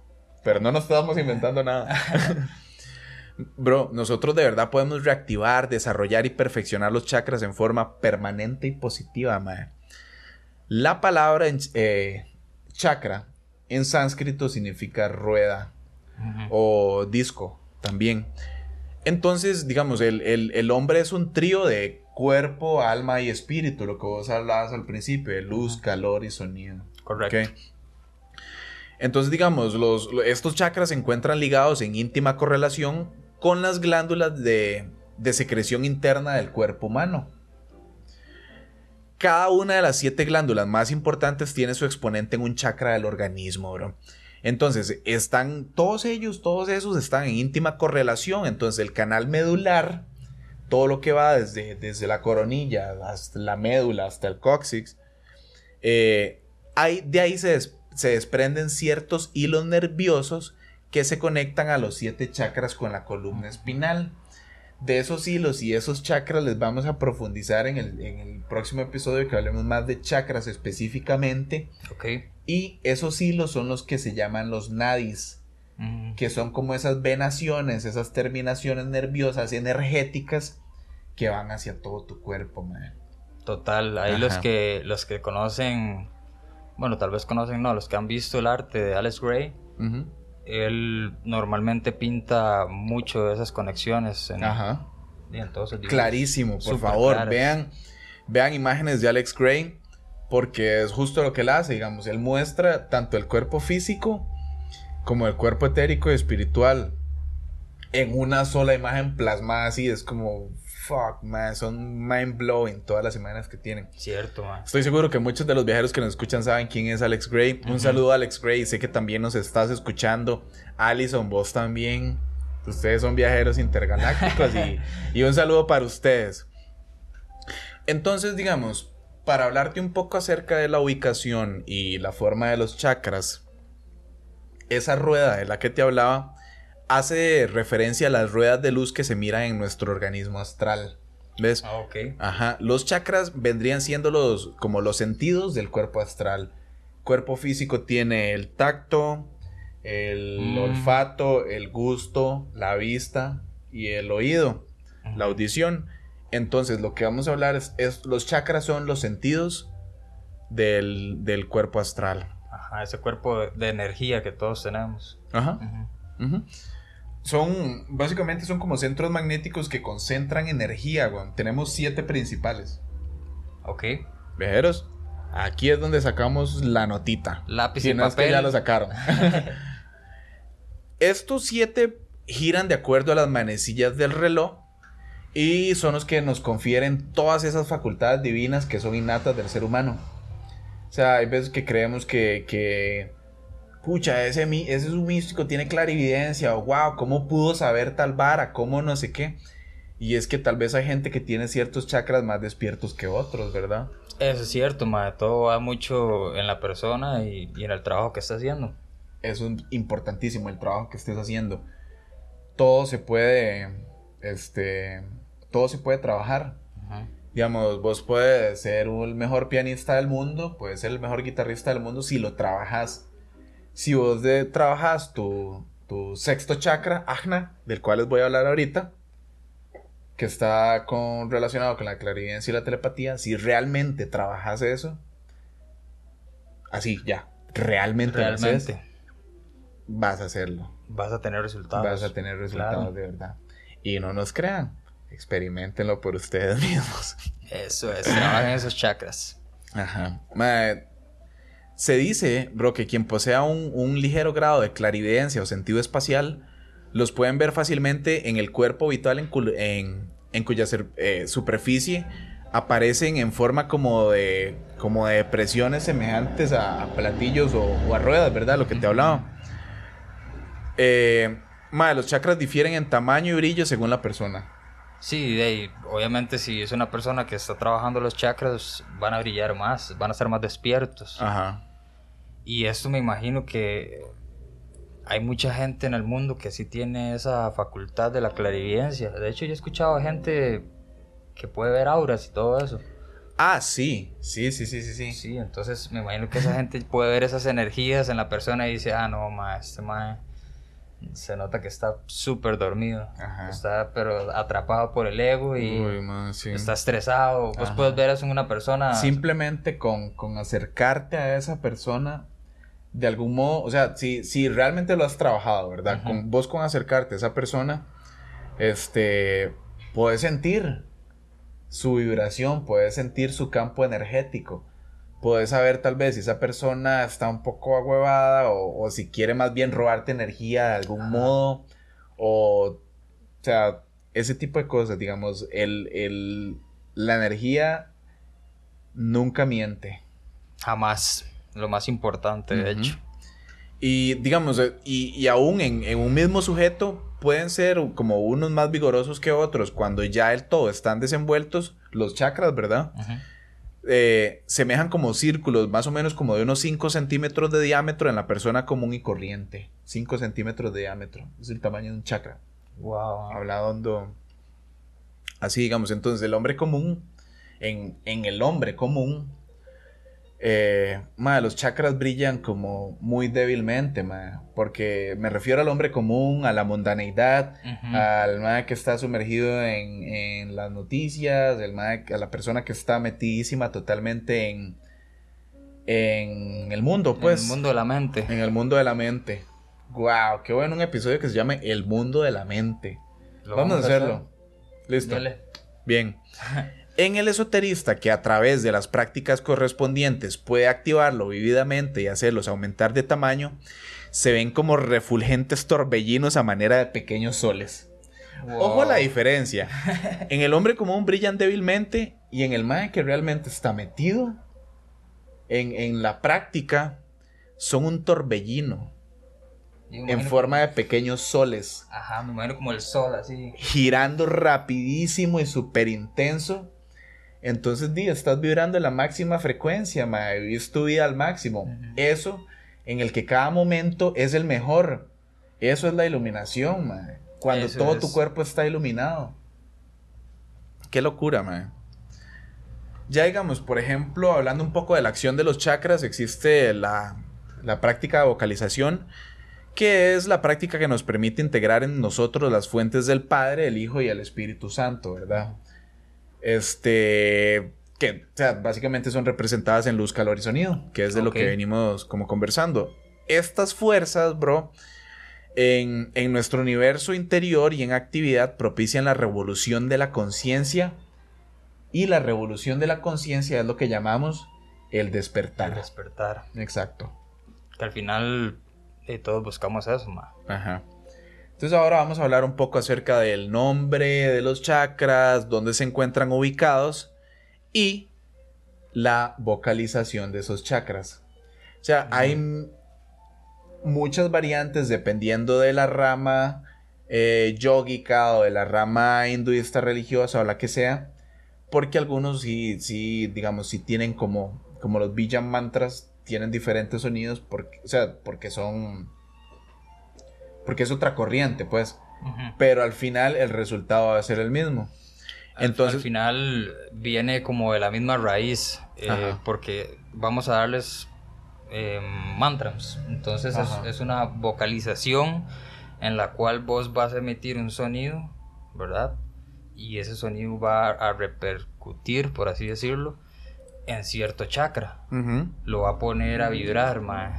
Pero no nos estamos inventando nada. [LAUGHS] Bro, nosotros de verdad podemos reactivar, desarrollar y perfeccionar los chakras en forma permanente y positiva, mae. La palabra eh, chakra en sánscrito significa rueda. O disco también. Entonces, digamos, el, el- el hombre es un trío de cuerpo, alma y espíritu, lo que vos hablabas al principio, de luz, calor y sonido. Correcto. Entonces, digamos, los, lo- estos chakras se encuentran ligados en íntima correlación con las glándulas de, de secreción interna del cuerpo humano. Cada una de las siete glándulas más importantes tiene su exponente en un chakra del organismo, bro. Entonces, están todos ellos, todos esos están en íntima correlación. Entonces, el canal medular, todo lo que va desde, desde la coronilla hasta la médula, hasta el cóccix, eh, hay- de ahí se, se desprenden ciertos hilos nerviosos que se conectan a los siete chakras con la columna espinal. De esos hilos y esos chakras les vamos a profundizar en el, en el próximo episodio que hablemos más de chakras específicamente. Ok. Y esos hilos son los que se llaman los nadis, Ujú. que son como esas venaciones, esas terminaciones nerviosas energéticas que van hacia todo tu cuerpo, man. Total, ahí los que los que conocen, bueno, tal vez conocen, no, los que han visto el arte de Alex Gray. Él normalmente pinta mucho de esas conexiones en, Ajá. en todos. Clarísimo, por favor, claras. vean, vean imágenes de Alex Gray porque es justo lo que él hace, digamos, él muestra tanto el cuerpo físico como el cuerpo etérico y espiritual en una sola imagen plasmada así, es como fuck, man, son mind blowing todas las imágenes que tienen. Cierto, man. Estoy seguro que muchos de los viajeros que nos escuchan saben quién es Alex Gray. Un saludo a Alex Gray. Sé que también nos estás escuchando. Alison, vos también. Ustedes son viajeros intergalácticos y, [LAUGHS] y un saludo para ustedes. Entonces, digamos, para hablarte un poco acerca de la ubicación y la forma de los chakras, esa rueda de la que te hablaba hace referencia a las ruedas de luz que se miran en nuestro organismo astral. ¿Ves? Ah, ok. Ajá, los chakras vendrían siendo los como los sentidos del cuerpo astral. Cuerpo físico tiene el tacto, el Mm. olfato, el gusto, la vista y el oído, la audición. Entonces, lo que vamos a hablar es, es- los chakras son los sentidos del, del cuerpo astral. Ajá, ese cuerpo de, de energía que todos tenemos. Ajá. Son, básicamente son como centros magnéticos que concentran energía, weón. Tenemos siete principales. Ok. Viajeros, aquí es donde sacamos la notita. Lápiz Si y no es que papel. ya lo sacaron. [LAUGHS] Estos siete giran de acuerdo a las manecillas del reloj y son los que nos confieren todas esas facultades divinas que son innatas del ser humano. O sea, hay veces que creemos que, que pucha, ese, ese es un místico, tiene clarividencia, o wow, ¿cómo pudo saber tal vara? ¿Cómo no sé qué? Y es que tal vez hay gente que tiene ciertos chakras más despiertos que otros, ¿verdad? Eso es cierto, ma. Todo va mucho en la persona y, y en el trabajo que está haciendo. Eso es importantísimo, el trabajo que estés haciendo. Todo se puede, este, todo se puede trabajar. Ajá. Digamos, vos puedes ser el mejor pianista del mundo, puedes ser el mejor guitarrista del mundo si lo trabajas. Si vos de, trabajas tu, tu sexto chakra, ajna, del cual les voy a hablar ahorita, que está con, relacionado con la clarividencia y la telepatía, si realmente trabajas eso, así, ya, realmente, lo haces, Realmente vas a hacerlo. vas a tener resultados. Vas a tener resultados Claro. de verdad. Y no nos crean, experimentenlo por ustedes [LAUGHS] mismos. Eso es, trabajen esos chakras. Ajá. Mae, se dice, bro, que quien posea un, un ligero grado de clarividencia o sentido espacial, los pueden ver fácilmente en el cuerpo vital en, cul- en- en cuya ser- eh, superficie aparecen en forma como de, como de presiones semejantes a, a platillos o, o a ruedas, ¿verdad? Lo que te hablaba. Eh, mae, los chakras difieren en tamaño y brillo según la persona. Sí, de ahí, obviamente si es una persona que está trabajando los chakras, van a brillar más, van a estar más despiertos. Ajá. Y esto me imagino que hay mucha gente en el mundo que sí tiene esa facultad de la clarividencia. De hecho, yo he escuchado a gente que puede ver auras y todo eso. Ah, sí. Sí, sí, sí, sí, sí. Sí, entonces me imagino que esa gente puede ver esas energías en la persona y dice, ah, no, ma, este ma se nota que está súper dormido. Ajá. Está, pero atrapado por el ego y Uy, man, sí. está estresado. Vos Ajá. puedes ver eso en una persona. Simplemente con, con acercarte a esa persona, de algún modo, o sea, si, si realmente lo has trabajado, ¿verdad? Ajá. Con, vos con acercarte a esa persona, este, puedes sentir su vibración, puedes sentir su campo energético. Puedes saber tal vez si esa persona está un poco ahuevada o, o si quiere más bien robarte energía de algún Ajá. modo. O, o sea, ese tipo de cosas, digamos, el, el, la energía nunca miente. Jamás. Lo más importante, de Ujú. hecho. Y digamos, eh, y, y aún en, en un mismo sujeto pueden ser como unos más vigorosos que otros. Cuando ya el todo están desenvueltos, los chakras, ¿verdad? Ujú. Eh, semejan como círculos, más o menos como de unos 5 centímetros de diámetro en la persona común y corriente. 5 centímetros de diámetro. Es el tamaño de un chakra. Wow. Hablando así, digamos. Entonces, el hombre común, en, en el hombre común, eh, ma, los chakras brillan como muy débilmente, ma, porque me refiero al hombre común, a la mundaneidad, al ma que está sumergido en, en las noticias, el ma- a la persona que está metidísima totalmente en, en el mundo, pues. En el mundo de la mente. En el mundo de la mente. Wow, qué bueno un episodio que se llame El mundo de la mente. Vamos, a hacerlo. Listo. Dale. Bien. [LAUGHS] En el esoterista que a través de las prácticas correspondientes puede activarlo vividamente y hacerlos aumentar de tamaño, se ven como refulgentes torbellinos a manera de pequeños soles. Ojo a la diferencia. [LAUGHS] En el hombre común brillan débilmente y en el mae que realmente está metido en, en la práctica son un torbellino en forma de pequeños soles, Ajá, me imagino como el sol, así. girando rapidísimo y súper intenso. Entonces, di, estás vibrando en la máxima frecuencia, mae, vivís tu vida al máximo. Eso en el que cada momento es el mejor. Eso es la iluminación, mae. Cuando Eso todo es. tu cuerpo está iluminado. Qué locura, mae. Ya digamos, por ejemplo, hablando un poco de la acción de los chakras, existe la, la práctica de vocalización, que es la práctica que nos permite integrar en nosotros las fuentes del Padre, el Hijo y el Espíritu Santo, ¿verdad? Este, que o sea, básicamente son representadas en luz, calor y sonido, que es de lo que venimos como conversando. Estas fuerzas, bro, en, en nuestro universo interior y en actividad propician la revolución de la conciencia. Y la revolución de la conciencia es lo que llamamos el despertar. El despertar. Exacto. Que al final eh, todos buscamos eso, ma. Ajá. Entonces ahora vamos a hablar un poco acerca del nombre de los chakras, dónde se encuentran ubicados y la vocalización de esos chakras. O sea, hay muchas variantes dependiendo de la rama eh, yógica o de la rama hinduista religiosa o la que sea, porque algunos sí, sí, digamos, sí tienen como, como los Bijan mantras, tienen diferentes sonidos, porque, o sea, porque son porque es otra corriente, pues. Ujú. Pero al final el resultado va a ser el mismo. Entonces- al final viene como de la misma raíz, eh, porque vamos a darles eh, mantras. Entonces es, es una vocalización en la cual vos vas a emitir un sonido, ¿verdad? Y ese sonido va a repercutir, por así decirlo, en cierto chakra. Lo va a poner a vibrar, mae.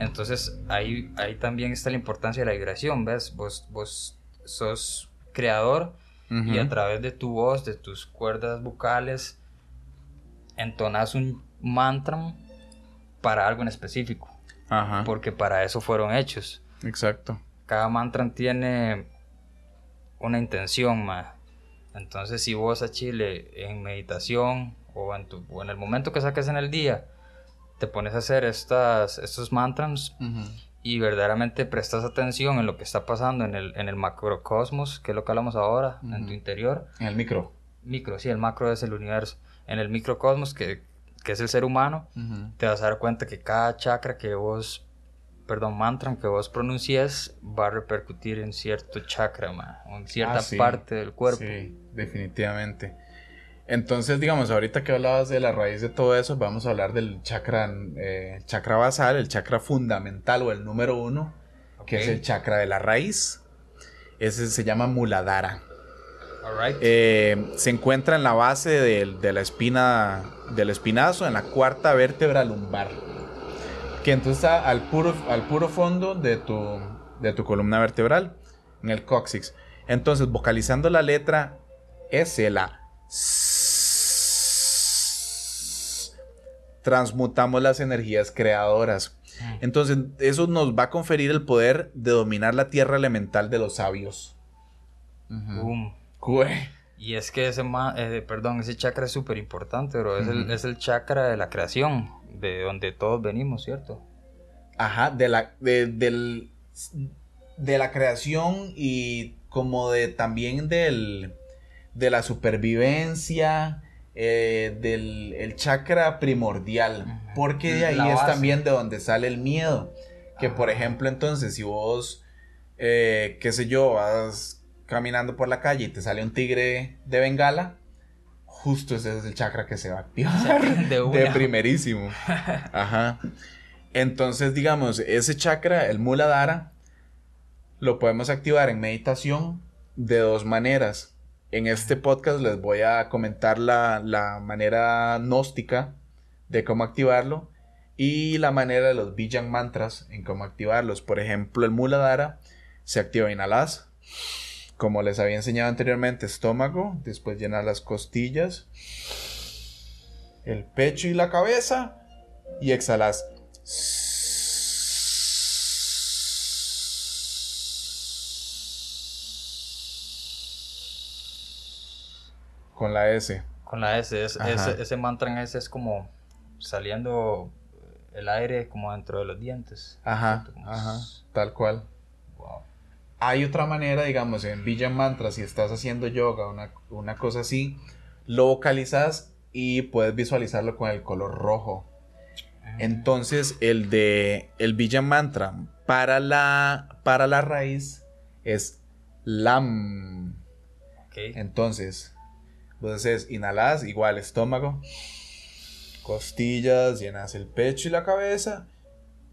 Entonces ahí, ahí también está la importancia de la vibración, ¿ves? Vos, vos sos creador y a través de tu voz, de tus cuerdas vocales, entonas un mantra para algo en específico, Ajá. porque para eso fueron hechos. Exacto. Cada mantra tiene una intención, ma. Entonces, si vos a Chile en meditación o en, tu, o en el momento que saques en el día, te pones a hacer estas, estos mantras y verdaderamente prestas atención en lo que está pasando en el, en el macrocosmos, que es lo que hablamos ahora, en tu interior. En el micro. Micro, sí, el macro es el universo. En el microcosmos, que, que es el ser humano, te vas a dar cuenta que cada chakra que vos, perdón, mantra que vos pronuncies va a repercutir en cierto chakra, ma, o en cierta Ah, sí. parte del cuerpo. Sí, definitivamente. Entonces, digamos, ahorita que hablabas de la raíz de todo eso, vamos a hablar del chakra, eh, chakra basal, el chakra fundamental o el número uno, que Ok. es el chakra de la raíz. Ese se llama Muladhara. Alright. Eh, se encuentra en la base de, la espina del espinazo, en la cuarta vértebra lumbar. Que entonces está al puro, al puro fondo de tu, de tu columna vertebral, en el cóccix. Entonces, vocalizando la letra S, la S, transmutamos las energías creadoras. Entonces, eso nos va a conferir el poder de dominar la tierra elemental de los sabios. Boom. Cue. Y es que ese, ma- eh, perdón, ese chakra es súper importante, bro. Es, el, es el chakra de la creación, de donde todos venimos, ¿cierto? Ajá, de la, de, del- de la creación y como de también del, de la supervivencia, eh, del el chakra primordial, porque de ahí La es base. también de donde sale el miedo. Que por Ajá. ejemplo, entonces, si vos, eh, qué sé yo, vas caminando por la calle y te sale un tigre de bengala, justo ese es el chakra que se va a activar. De [LAUGHS] primerísimo. [LAUGHS] Ajá. Entonces, digamos, ese chakra, el Muladhara, lo podemos activar en meditación de dos maneras. En este podcast les voy a comentar la, la manera gnóstica de cómo activarlo y la manera de los Bijan mantras en cómo activarlos. Por ejemplo, el Muladhara se activa inhalas como les había enseñado anteriormente, estómago, después llenar las costillas, el pecho y la cabeza y exhalas. Con la S. Con la S, es- ese, ese mantra en S es como saliendo el aire como dentro de los dientes. Ajá, Como- ajá, tal cual. Wow. Hay otra manera, digamos, en Villa Mantra, si estás haciendo yoga, una, una cosa así, lo vocalizas y puedes visualizarlo con el color rojo. Entonces, el de el Villa Mantra para la, para la raíz es LAM. Entonces, haces, inhalas, igual estómago, costillas, llenas el pecho y la cabeza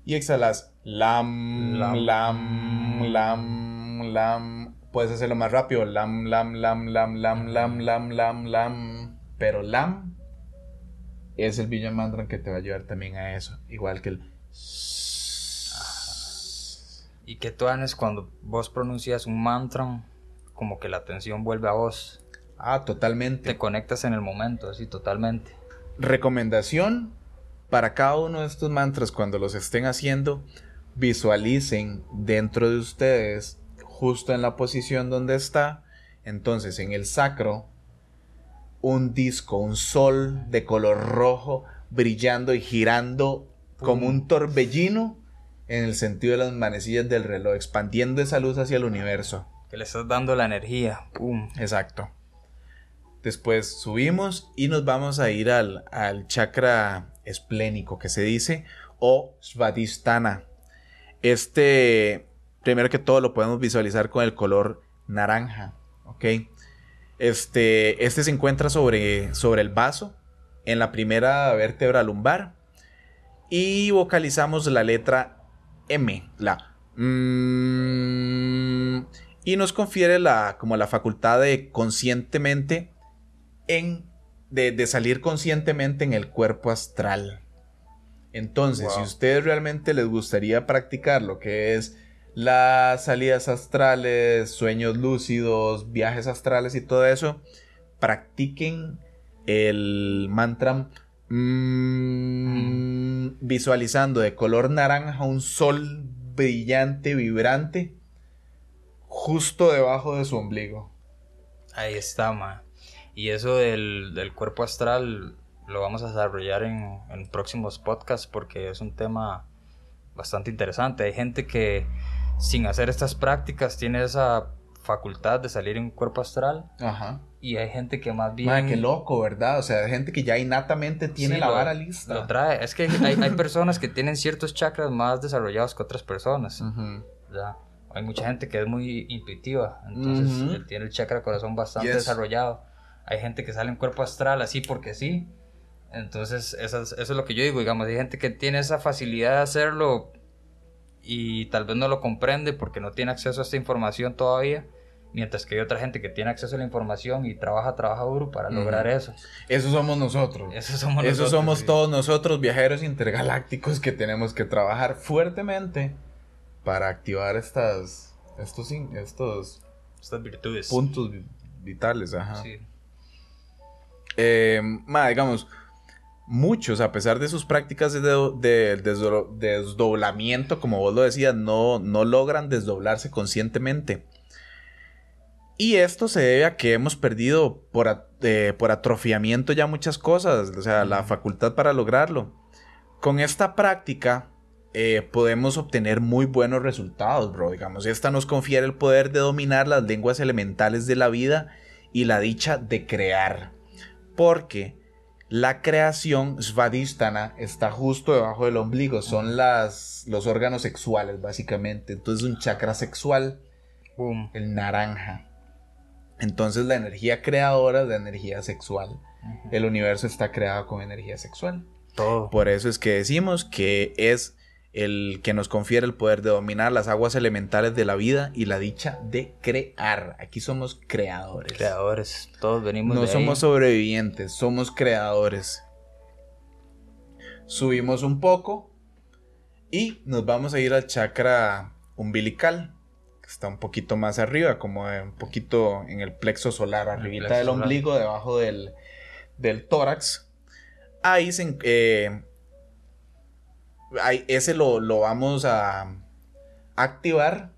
y exhalas lam, Lam. lam, lam, lam, Puedes hacerlo más rápido, lam, lam, lam, lam, lam, lam, lam, lam, lam. Pero lam es el Villa Mantra que te va a ayudar también a eso. Igual que el... ¿Y qué tú haces cuando vos pronuncias un mantra? Como que la atención vuelve a vos. Ah, totalmente. Te conectas en el momento, así totalmente. Recomendación para cada uno de estos mantras cuando los estén haciendo, visualicen dentro de ustedes, justo en la posición donde está, entonces en el sacro, un disco, un sol de color rojo brillando y girando como un torbellino en el sentido de las manecillas del reloj, expandiendo esa luz hacia el universo. Que le estás dando la energía. Pum. Exacto. Después subimos y nos vamos a ir al, al chakra esplénico que se dice o Svadhisthana. Este, primero que todo, lo podemos visualizar con el color naranja. Este, este se encuentra sobre, sobre el vaso, en la primera vértebra lumbar. Y vocalizamos la letra M, la y nos confiere la, como la facultad de conscientemente en, de, de salir conscientemente en el cuerpo astral. Entonces, si Wow. a ustedes realmente les gustaría practicar lo que es las salidas astrales, sueños lúcidos, viajes astrales y todo eso, practiquen el mantra mm, visualizando de color naranja un sol brillante, vibrante, justo debajo de su ombligo. Ahí está, ma. Y eso del, del cuerpo astral lo vamos a desarrollar en, en próximos podcasts porque es un tema bastante interesante. Hay gente que sin hacer estas prácticas tiene esa facultad de salir en un cuerpo astral Ajá. y hay gente que más bien... Madre, qué loco, ¿verdad? O sea, hay gente que ya innatamente tiene Sí, la lo- vara lista. Lo trae. Es que hay, hay personas que tienen ciertos chakras más desarrollados que otras personas. ¿verdad? Hay mucha gente que es muy intuitiva, entonces tiene el chakra corazón bastante Yes. desarrollado. Hay gente que sale en cuerpo astral así porque sí. Entonces, eso es, eso es lo que yo digo, digamos, hay gente que tiene esa facilidad de hacerlo y tal vez no lo comprende porque no tiene acceso a esta información todavía, mientras que hay otra gente que tiene acceso a la información y trabaja, trabaja duro para lograr eso. Eso somos nosotros. Eso somos Eso nosotros, somos sí. todos nosotros, viajeros intergalácticos, que tenemos que trabajar fuertemente para activar estas, estos, estos Estas virtudes. puntos vi- vitales. Ajá. Sí. Eh, ma, digamos, muchos, a pesar de sus prácticas de, do- de desdo- desdoblamiento, como vos lo decías, no, no logran desdoblarse conscientemente. Y esto se debe a que hemos perdido por, a- eh, por atrofiamiento ya muchas cosas, o sea, la facultad para lograrlo. Con esta práctica eh, podemos obtener muy buenos resultados, bro. Digamos, esta nos confiere el poder de dominar las lenguas elementales de la vida y la dicha de crear. Porque la creación svadhisthana está justo debajo del ombligo, son las, los órganos sexuales, básicamente. Entonces, un chakra sexual Boom. el naranja. Entonces la energía creadora es la energía sexual. El universo está creado con energía sexual. Todo. Por eso es que decimos que es el que nos confiere el poder de dominar las aguas elementales de la vida y la dicha de crear. Aquí somos creadores. Creadores. Todos venimos No de ahí. somos sobrevivientes, somos creadores. Subimos un poco y nos vamos a ir al chakra umbilical, que está un poquito más arriba, como un poquito en el plexo solar, arribita plexo del solar. ombligo, debajo del, del tórax. Ahí se, eh, ese lo, lo vamos a activar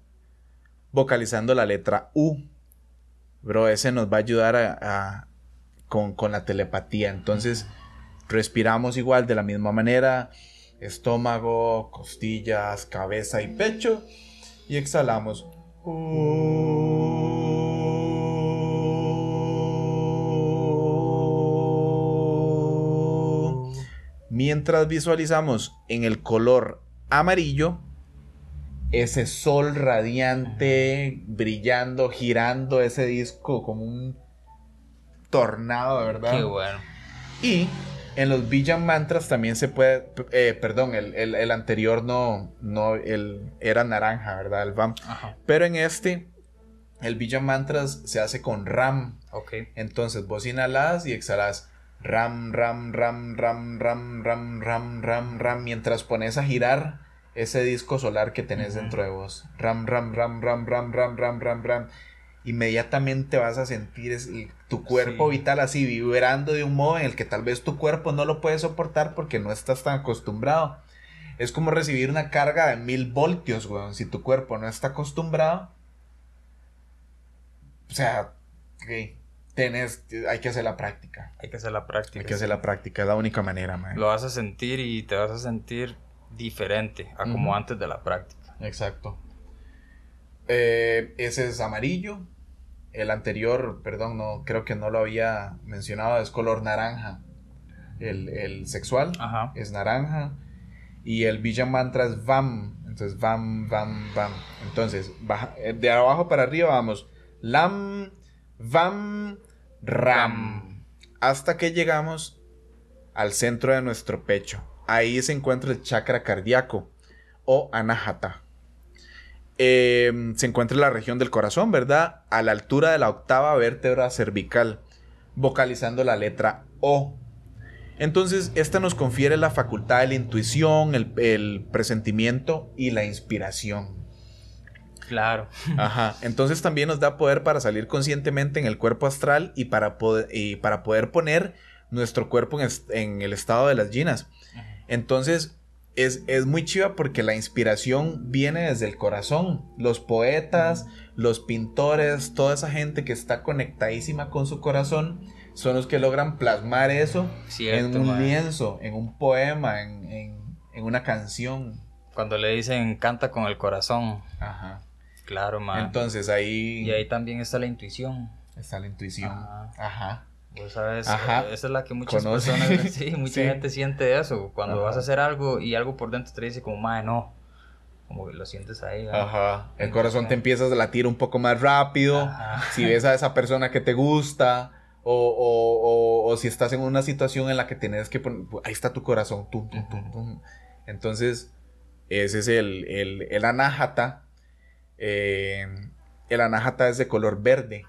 vocalizando la letra U. Bro, ese nos va a ayudar con, con la telepatía. Entonces, respiramos igual de la misma manera. Estómago, costillas, cabeza y pecho. Y exhalamos. Mientras visualizamos en el color amarillo ese sol radiante, brillando, girando ese disco como un tornado, verdad. Qué bueno. Y en los Villan Mantras también se puede, eh, perdón, el, el- el anterior no, no, el, era naranja, ¿verdad? El VAM. Ajá. Pero en este, el Villan Mantras se hace con RAM. Ok. Entonces vos inhalas y exhalas ram, ram, ram, ram, ram, ram, ram, ram, ram, mientras pones a girar ese disco solar que tenés dentro de vos. Ram, ram, ram, ram, ram, ram, ram, ram, ram. Inmediatamente vas a sentir tu cuerpo vital así vibrando de un modo en el que tal vez tu cuerpo no lo puede soportar porque no estás tan acostumbrado. Es como recibir una carga de mil voltios, weón. Si tu cuerpo no está acostumbrado. O sea, ok, tenés, hay que hacer la práctica. Hay que hacer la práctica. Hay que hacer la práctica, es la única manera, man. Lo vas a sentir y te vas a sentir diferente a como Ujú. antes de la práctica. Exacto. Eh, ese es amarillo. El anterior, perdón, no, creo que no lo había mencionado, es color naranja. El, el sexual Ajá. es naranja. Y el Villa Mantra es VAM. Entonces, VAM, VAM, VAM. Entonces, baja- eh, de abajo para arriba vamos. LAM, VAM, RAM. Hasta que llegamos al centro de nuestro pecho. Ahí se encuentra el chakra cardíaco o anahata. Eh, se encuentra en la región del corazón, ¿verdad? A la altura de la octava vértebra cervical, vocalizando la letra O. Entonces, esta nos confiere la facultad de la intuición, el, el presentimiento y la inspiración. Claro. Ajá. Entonces también nos da poder para salir conscientemente en el cuerpo astral y para poder, y para poder poner nuestro cuerpo en, el estado de las ginas. Entonces es, es muy chiva porque la inspiración viene desde el corazón. Los poetas, los pintores, toda esa gente que está conectadísima con su corazón son los que logran plasmar eso Cierto, en un lienzo, en un poema, en, en- en una canción. Cuando le dicen canta con el corazón. Ajá. Claro, man. Entonces ahí, y ahí también está la intuición. está la intuición. Ajá. Ajá. Vos sabes, Ajá. eh, esa es la que muchas Conoce. personas, [LAUGHS] sí, mucha Sí. gente siente eso. Cuando Ajá. vas a hacer algo y algo por dentro te dice como, madre, no. Como que lo sientes ahí. ¿verdad? Ajá. El corazón te empieza a latir un poco más rápido. Ajá. Si ves a esa persona que te gusta. O, o- o- o si estás en una situación en la que tienes que poner. Ahí está tu corazón. tum, tum, tum, tum. Entonces, ese es el, el, el anájata. Eh, el anájata es de color verde.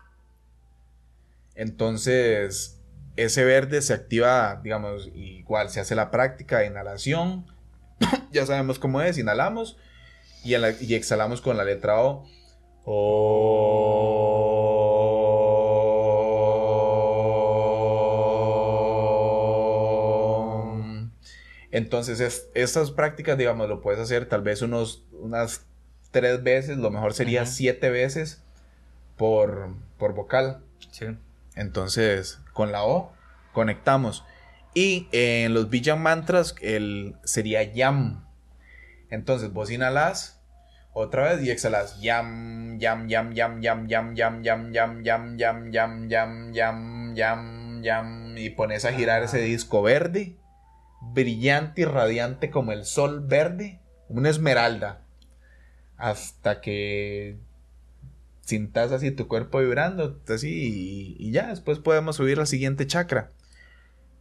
Entonces, ese verde se activa, digamos, igual se hace la práctica de inhalación. [COUGHS] ya sabemos cómo es, inhalamos y, y exhalamos con la letra O. Om. Entonces, es- estas prácticas, digamos, lo puedes hacer tal vez unos, unas tres veces, lo mejor sería Ujú. siete veces por, por vocal. Sí. Entonces, con la O conectamos. Y en los Villan Mantras el, sería Yam. Entonces, vos inhalas otra vez y exhalas. Yam, yam, yam, yam, yam, yam, yam, yam, yam, yam, yam, yam, yam, yam, yam, yam. Y pones a girar ese disco verde, brillante y radiante como el sol verde, una esmeralda. Hasta que sintas así tu cuerpo vibrando, así, y, y ya, después podemos subir al siguiente chakra.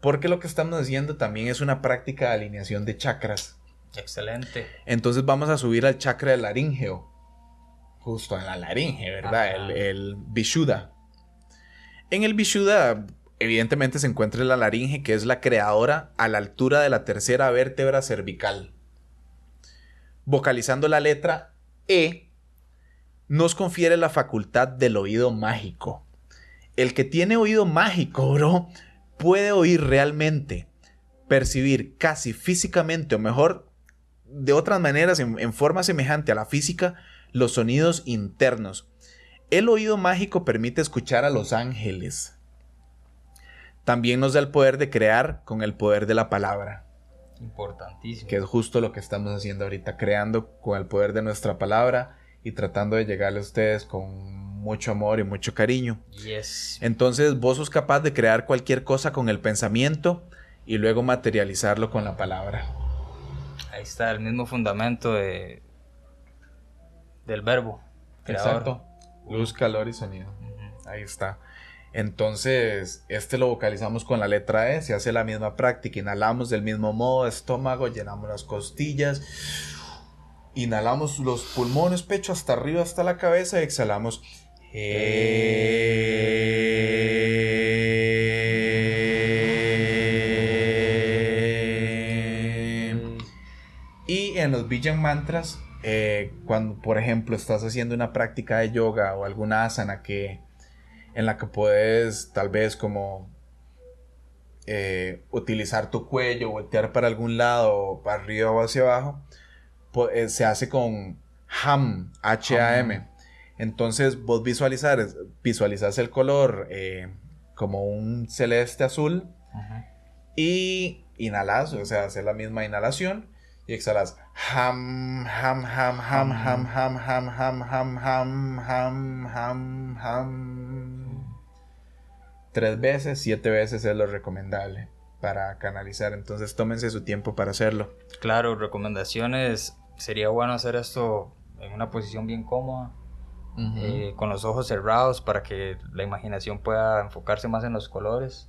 Porque lo que estamos haciendo también es una práctica de alineación de chakras. Excelente. Entonces vamos a subir al chakra del laríngeo. Justo en la laringe, ¿verdad? Ajá. El, el Vishuddha. En el Vishuddha, evidentemente se encuentra la laringe, que es la creadora a la altura de la tercera vértebra cervical. Vocalizando la letra E, nos confiere la facultad del oído mágico. El que tiene oído mágico, bro, puede oír realmente, percibir casi físicamente o mejor, de otras maneras, en, en forma semejante a la física, los sonidos internos. El oído mágico permite escuchar a los ángeles. También nos da el poder de crear con el poder de la palabra, Importantísimo. que es justo lo que estamos haciendo ahorita, creando con el poder de nuestra palabra y tratando de llegarle a ustedes con mucho amor y mucho cariño. Yes. Entonces vos sos capaz de crear cualquier cosa con el pensamiento y luego materializarlo con la palabra. Ahí está el mismo fundamento de, del verbo. creador. Exacto. Luz, calor y sonido. Ahí está. Entonces, este lo vocalizamos con la letra E, se hace la misma práctica, inhalamos del mismo modo, estómago, llenamos las costillas, inhalamos los pulmones, pecho hasta arriba, hasta la cabeza y exhalamos. Y en los Bijan mantras, eh, cuando por ejemplo estás haciendo una práctica de yoga o alguna asana que en la que puedes tal vez como eh, utilizar tu cuello, voltear para algún lado, para arriba o hacia abajo, po- eh, se hace con HAM, H-A-M. Entonces vos visualizar, visualizas el color eh, como un celeste azul Ujú. y inhalas, o sea, hacer la misma inhalación y exhalas. Ham, ham, ham, ham, ham, ham, ham, ham, ham, ham, ham, ham, ham. Tres veces, siete veces es lo recomendable para canalizar. Entonces tómense su tiempo para hacerlo. Claro, recomendaciones. Sería bueno hacer esto en una posición bien cómoda, eh, con los ojos cerrados para que la imaginación pueda enfocarse más en los colores.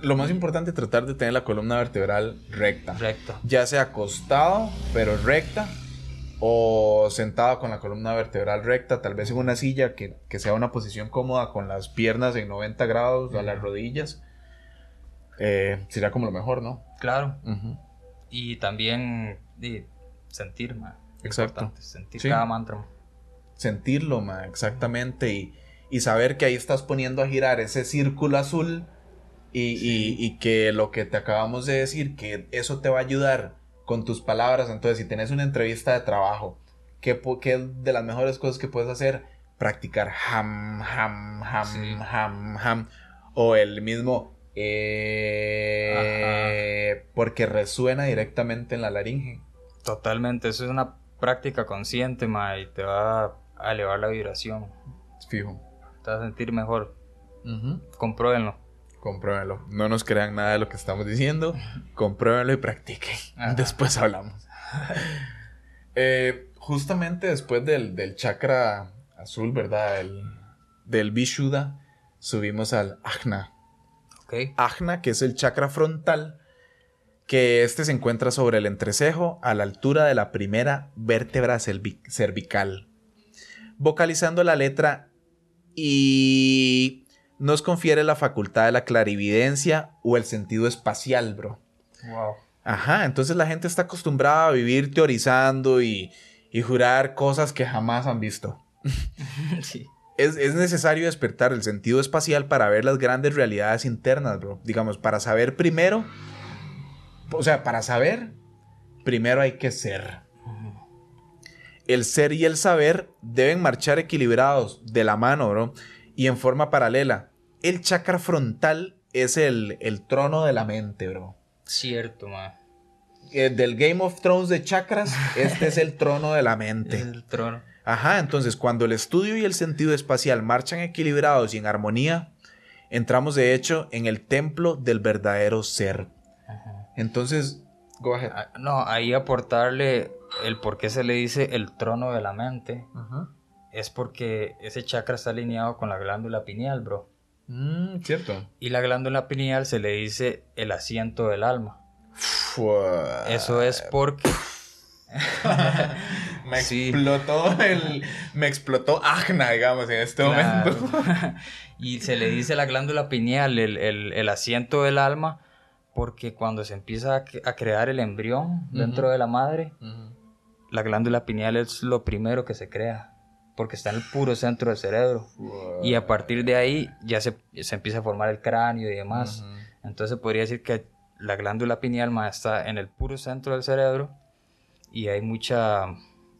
Lo más importante es tratar de tener la columna vertebral recta. Recto. ya sea acostado, pero recta, o sentado con la columna vertebral recta, tal vez en una silla que, que sea una posición cómoda con las piernas en 90 grados a las rodillas. Eh, sería como lo mejor, ¿no? Claro. Ujú. Y también sentir, ma. Exacto. Sentir Sí. cada mantra. Sentirlo, ma, exactamente, y, y saber que ahí estás poniendo a girar ese círculo azul y, y- y que lo que te acabamos de decir, que eso te va a ayudar con tus palabras. Entonces, si tenés una entrevista de trabajo, ¿qué, qué es de las mejores cosas que puedes hacer? Practicar ham, ham, ham, Sí. ham, ham. O el mismo eh, porque resuena directamente en la laringe. Totalmente. Eso es una práctica consciente, ma, y te va a elevar la vibración. Fijo. Te vas a sentir mejor. Ujú. Compruébenlo. Compruébenlo. No nos crean nada de lo que estamos diciendo. [LAUGHS] Compruébenlo y practiquen. Ajá. Después hablamos. [LAUGHS] Eh, justamente después del, del chakra azul, ¿verdad? El, del Vishuddha, subimos al Ajna. ¿Ok? Ajna, que es el chakra frontal, que este se encuentra sobre el entrecejo a la altura de la primera vértebra cervi- cervical. Vocalizando la letra y nos confiere la facultad de la clarividencia o el sentido espacial, bro. Wow. Ajá, entonces la gente está acostumbrada a vivir teorizando y, y jurar cosas que jamás han visto. [LAUGHS] sí. Es, es necesario despertar el sentido espacial para ver las grandes realidades internas, bro. Digamos, para saber primero, o sea, para saber, primero hay que ser. El ser y el saber deben marchar equilibrados de la mano, bro, y en forma paralela. El chakra frontal es el, el trono de la mente, bro. Cierto, ma. Eh, del Game of Thrones de chakras, [LAUGHS] este es el trono de la mente. El trono. Ajá, entonces cuando el estudio y el sentido espacial marchan equilibrados y en armonía, entramos de hecho en el templo del verdadero ser. Ajá. Entonces, go ahead. Ah, No, ahí aportarle el por qué se le dice el trono de la mente Ajá. Es porque ese chakra está alineado con la glándula pineal, bro. Mm, cierto. Y la glándula pineal se le dice el asiento del alma. Fua. Eso es porque [LAUGHS] Me Sí. explotó el. Me explotó Agna, digamos, en este Claro. momento. [LAUGHS] y se le dice la glándula pineal el, el- el asiento del alma porque cuando se empieza a, cre- a crear el embrión dentro de la madre, la glándula pineal es lo primero que se crea. Porque está en el puro centro del cerebro. Y a partir de ahí ya se, se empieza a formar el cráneo y demás. Entonces podría decir que la glándula pineal está en el puro centro del cerebro y hay mucha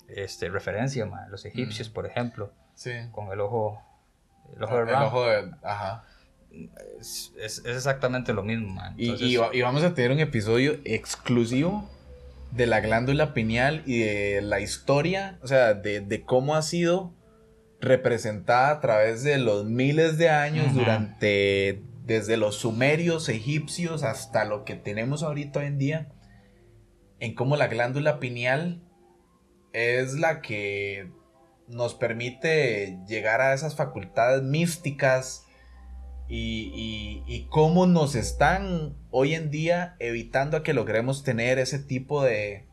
este, referencia, ma, los egipcios, por ejemplo, Sí. con el ojo, el ojo de El Ra. ojo de. Ajá. Es, es- es exactamente lo mismo. Y, Entonces, y va- y vamos a tener un episodio exclusivo de la glándula pineal y de la historia, o sea, de, de cómo ha sido representada a través de los miles de años durante desde los sumerios, egipcios hasta lo que tenemos ahorita hoy en día, en cómo la glándula pineal es la que nos permite llegar a esas facultades místicas y, y- y cómo nos están hoy en día evitando a que logremos tener ese tipo de,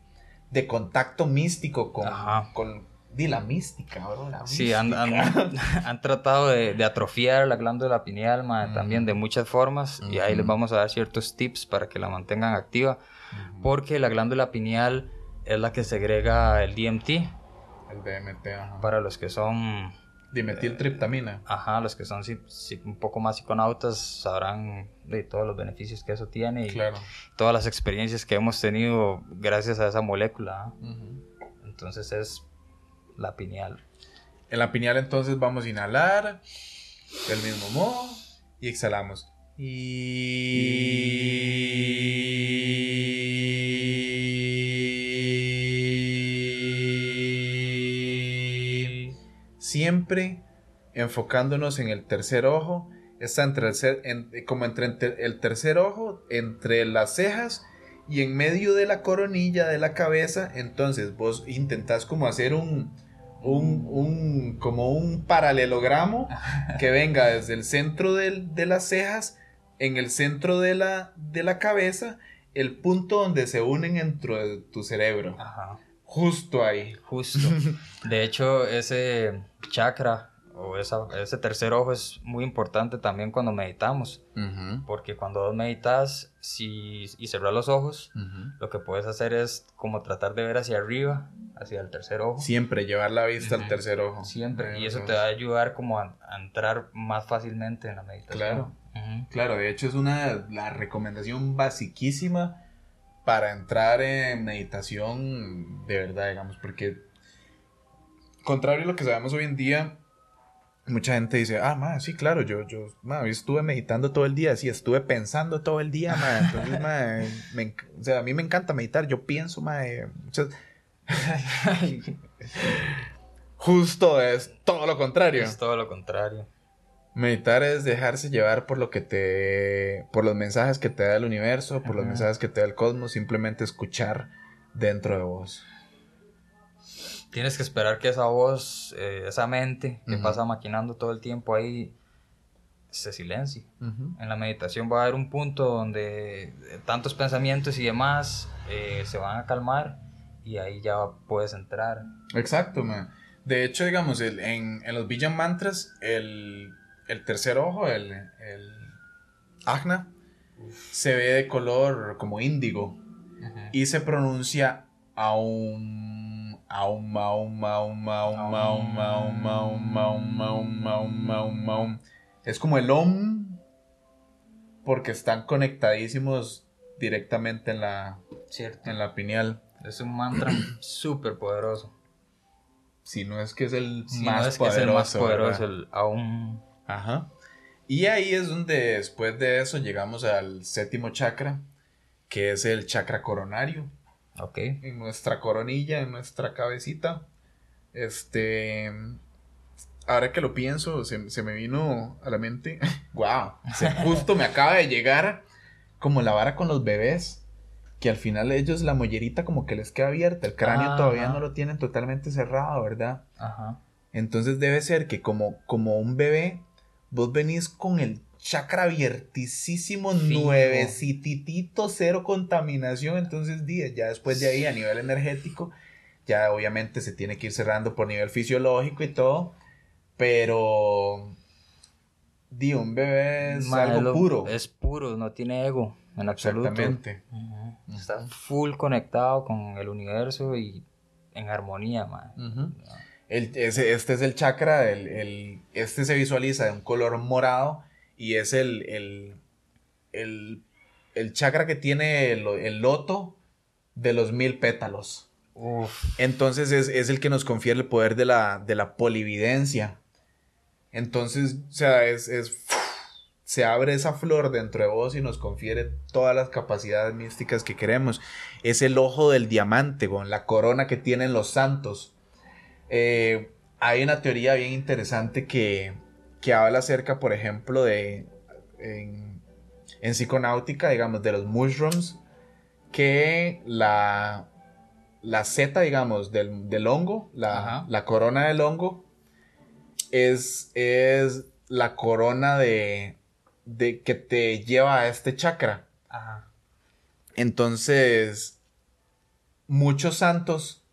de contacto místico con, con di, la mística, bro, la Sí, han, mística. han- [LAUGHS] han tratado de, de atrofiar la glándula pineal ma, Ujú. también de muchas formas y ahí les vamos a dar ciertos tips para que la mantengan activa porque la glándula pineal es la que segrega el DMT El DMT, ajá. para los que son Dimetiltriptamina. Ajá, los que son un poco más psiconautas sabrán de todos los beneficios que eso tiene y Claro. todas las experiencias que hemos tenido gracias a esa molécula. ¿ah? Entonces es la pineal. En la pineal entonces vamos a inhalar del mismo modo y exhalamos. Y siempre enfocándonos en el tercer ojo, está entre el en- como entre, entre el tercer ojo, entre las cejas y en medio de la coronilla de la cabeza. Entonces vos intentás como hacer un, un, un- como un paralelogramo [LAUGHS] que venga desde el centro del- de las cejas, en el centro de la, de la cabeza, el punto donde se unen dentro de tu cerebro. Ajá. Justo ahí. Justo. [LAUGHS] De hecho, ese chakra o esa- ese tercer ojo es muy importante también cuando meditamos. Porque cuando meditas si, y cerras los ojos, lo que puedes hacer es como tratar de ver hacia arriba, hacia el tercer ojo. Siempre llevar la vista al Ujú. tercer ojo. Siempre. Y eso te va a ayudar como a, a entrar más fácilmente en la meditación. Claro. Claro, de hecho es una la recomendación basiquísima para entrar en meditación de verdad, digamos, porque contrario a lo que sabemos hoy en día, mucha gente dice, ah, ma, sí, claro, yo, yo, ma, yo estuve meditando todo el día, sí, estuve pensando todo el día, ma, entonces, ma, me o sea, a mí me encanta meditar, yo pienso, ma, eh, muchas- [LAUGHS] justo es todo lo contrario. Es todo lo contrario. Meditar es dejarse llevar por lo que te. por los mensajes que te da el universo, por los mensajes que te da el cosmos, simplemente escuchar dentro de vos. Tienes que esperar que esa voz, eh, esa mente que Ujú. pasa maquinando todo el tiempo ahí, se silencie. En la meditación va a haber un punto donde eh, tantos pensamientos y demás eh, se van a calmar y ahí ya puedes entrar. Exacto, man. De hecho, digamos, el- en, en los Villan Mantras, el, el tercer ojo, el, el Agna, se ve de color como índigo y se pronuncia aum, aum, aum, aum, aum, aum, aum, aum, aum, aum, aum, aum, aum. Es como el om, porque están conectadísimos directamente en la, Cierto. en la pineal. Es un mantra [CLEARS THROAT] súper poderoso. Si no es que es el Si más no es que es poderoso. el más poderoso, ¿verdad? el aún. Ajá. Y ahí es donde después de eso llegamos al séptimo chakra, que es el chakra coronario. Ok. En nuestra coronilla, en nuestra cabecita. Este. Ahora que lo pienso, se, se me vino a la mente. [LAUGHS] ¡Wow! Se, [LAUGHS] justo me acaba de llegar como la vara con los bebés. Que al final ellos la mollerita como que les queda abierta. El cráneo Ah, todavía ajá. no lo tienen totalmente cerrado, ¿verdad? Ajá. Entonces debe ser que como, como un bebé, vos venís con el chakra abiertísimo, Fijo. nuevecititito, cero contaminación. Entonces, di, ya después de ahí, a nivel energético, ya obviamente se tiene que ir cerrando por nivel fisiológico y todo. Pero, di, un bebé es algo lo- puro. Es puro, no tiene ego en absoluto. Exactamente. Está full conectado con el universo y en armonía, man. Ujú. El- ese- este es el chakra, el, el- este se visualiza de un color morado y es el, el, el, el chakra que tiene el, el loto de los mil pétalos. Uf. Entonces es, es el que nos confiere el poder de la, de la polividencia. Entonces, o sea, es, es- se abre esa flor dentro de vos y nos confiere todas las capacidades místicas que queremos. Es el ojo del diamante, con la corona que tienen los santos. Eh, hay una teoría bien interesante que, que habla acerca, por ejemplo, de en, en psiconáutica, digamos, de los mushrooms, que la, la seta, digamos, del, del hongo, la, la corona del hongo, es, es la corona de, de que te lleva a este chakra. Ajá. Entonces, muchos santos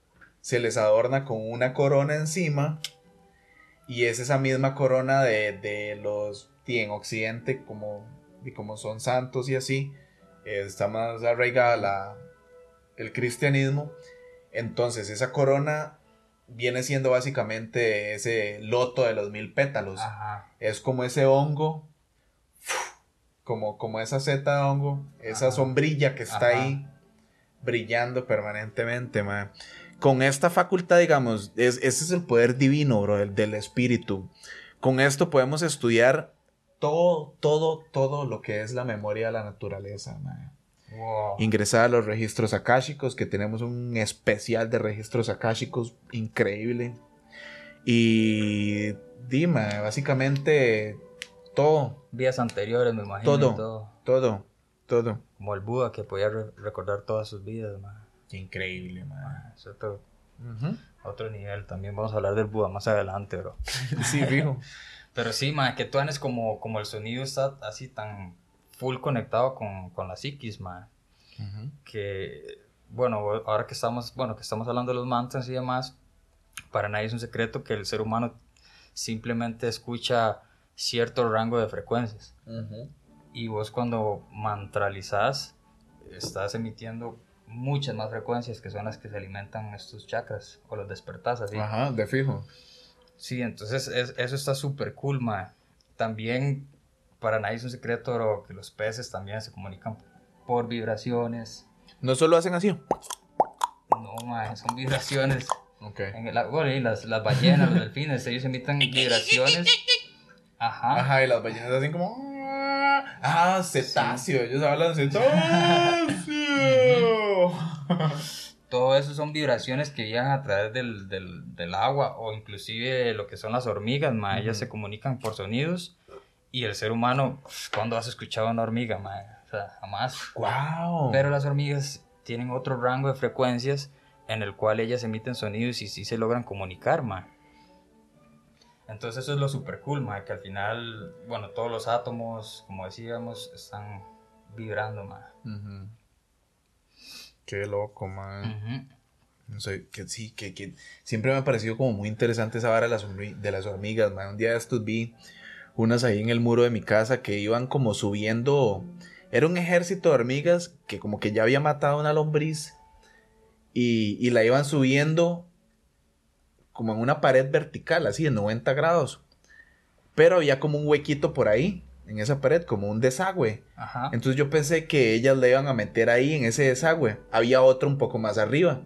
se les adorna con una corona encima y es esa misma corona de, de los y en Occidente como, y como son santos y así, está más arraigada la, el cristianismo. Entonces, esa corona viene siendo básicamente ese loto de los mil pétalos. Ajá. Es como ese hongo, como, como esa seta de hongo, esa Ajá. sombrilla que está Ajá. ahí brillando permanentemente, ma. Con esta facultad, digamos, es, ese es el poder divino, bro, el del espíritu. Con esto podemos estudiar todo, todo, todo lo que es la memoria de la naturaleza, ma. Wow. Ingresar a los registros akáshicos, que tenemos un especial de registros akáshicos increíble. Y dime, básicamente todo, Vías anteriores, me imagino. Todo. todo. todo, todo. Como el Buda que podía re- recordar todas sus vidas, man. Qué increíble, man. Es otro, otro nivel. También vamos a hablar del Buda más adelante, bro. [LAUGHS] Sí, fijo. [LAUGHS] Pero sí, man, que tú eres como, como el sonido está así tan full conectado con, con la psiquis, man. que bueno, ahora que estamos, bueno, que estamos hablando de los mantras y demás, para nadie es un secreto que el ser humano simplemente escucha cierto rango de frecuencias. Y vos cuando mantralizás, estás emitiendo muchas más frecuencias que son las que se alimentan estos chakras o los despertás así. Ajá, de fijo. Sí, entonces es- eso está súper cool, ma. También para nadie es un secreto bro, que los peces también se comunican por vibraciones. No solo hacen así. No, ma, son vibraciones. Ok. En el, bueno, y las, las ballenas, los delfines, ellos emiten vibraciones. Ajá. Ajá, y las ballenas hacen como. Ah, cetáceo. Ellos hablan cetáceo. [LAUGHS] Todo eso son vibraciones que viajan a través del, del, del agua o inclusive lo que son las hormigas, ma. Ellas se comunican por sonidos y el ser humano, ¿cuándo has escuchado una hormiga, ma? O sea, jamás. wow. Pero las hormigas tienen otro rango de frecuencias en el cual ellas emiten sonidos y sí se logran comunicar, ma. Entonces eso es lo super cool, ma, que al final, bueno, todos los átomos, como decíamos, están vibrando, ma. Qué loco, man. No sé, que sí, que, que siempre me ha parecido como muy interesante esa vara de las, de las hormigas, man. Un día de estos vi unas ahí en el muro de mi casa que iban como subiendo. Era un ejército de hormigas que como que ya había matado a una lombriz y, y la iban subiendo como en una pared vertical, así de 90 grados. Pero había como un huequito por ahí, en esa pared, como un desagüe. Ajá. Entonces yo pensé que ellas le iban a meter ahí en ese desagüe. Había otro un poco más arriba.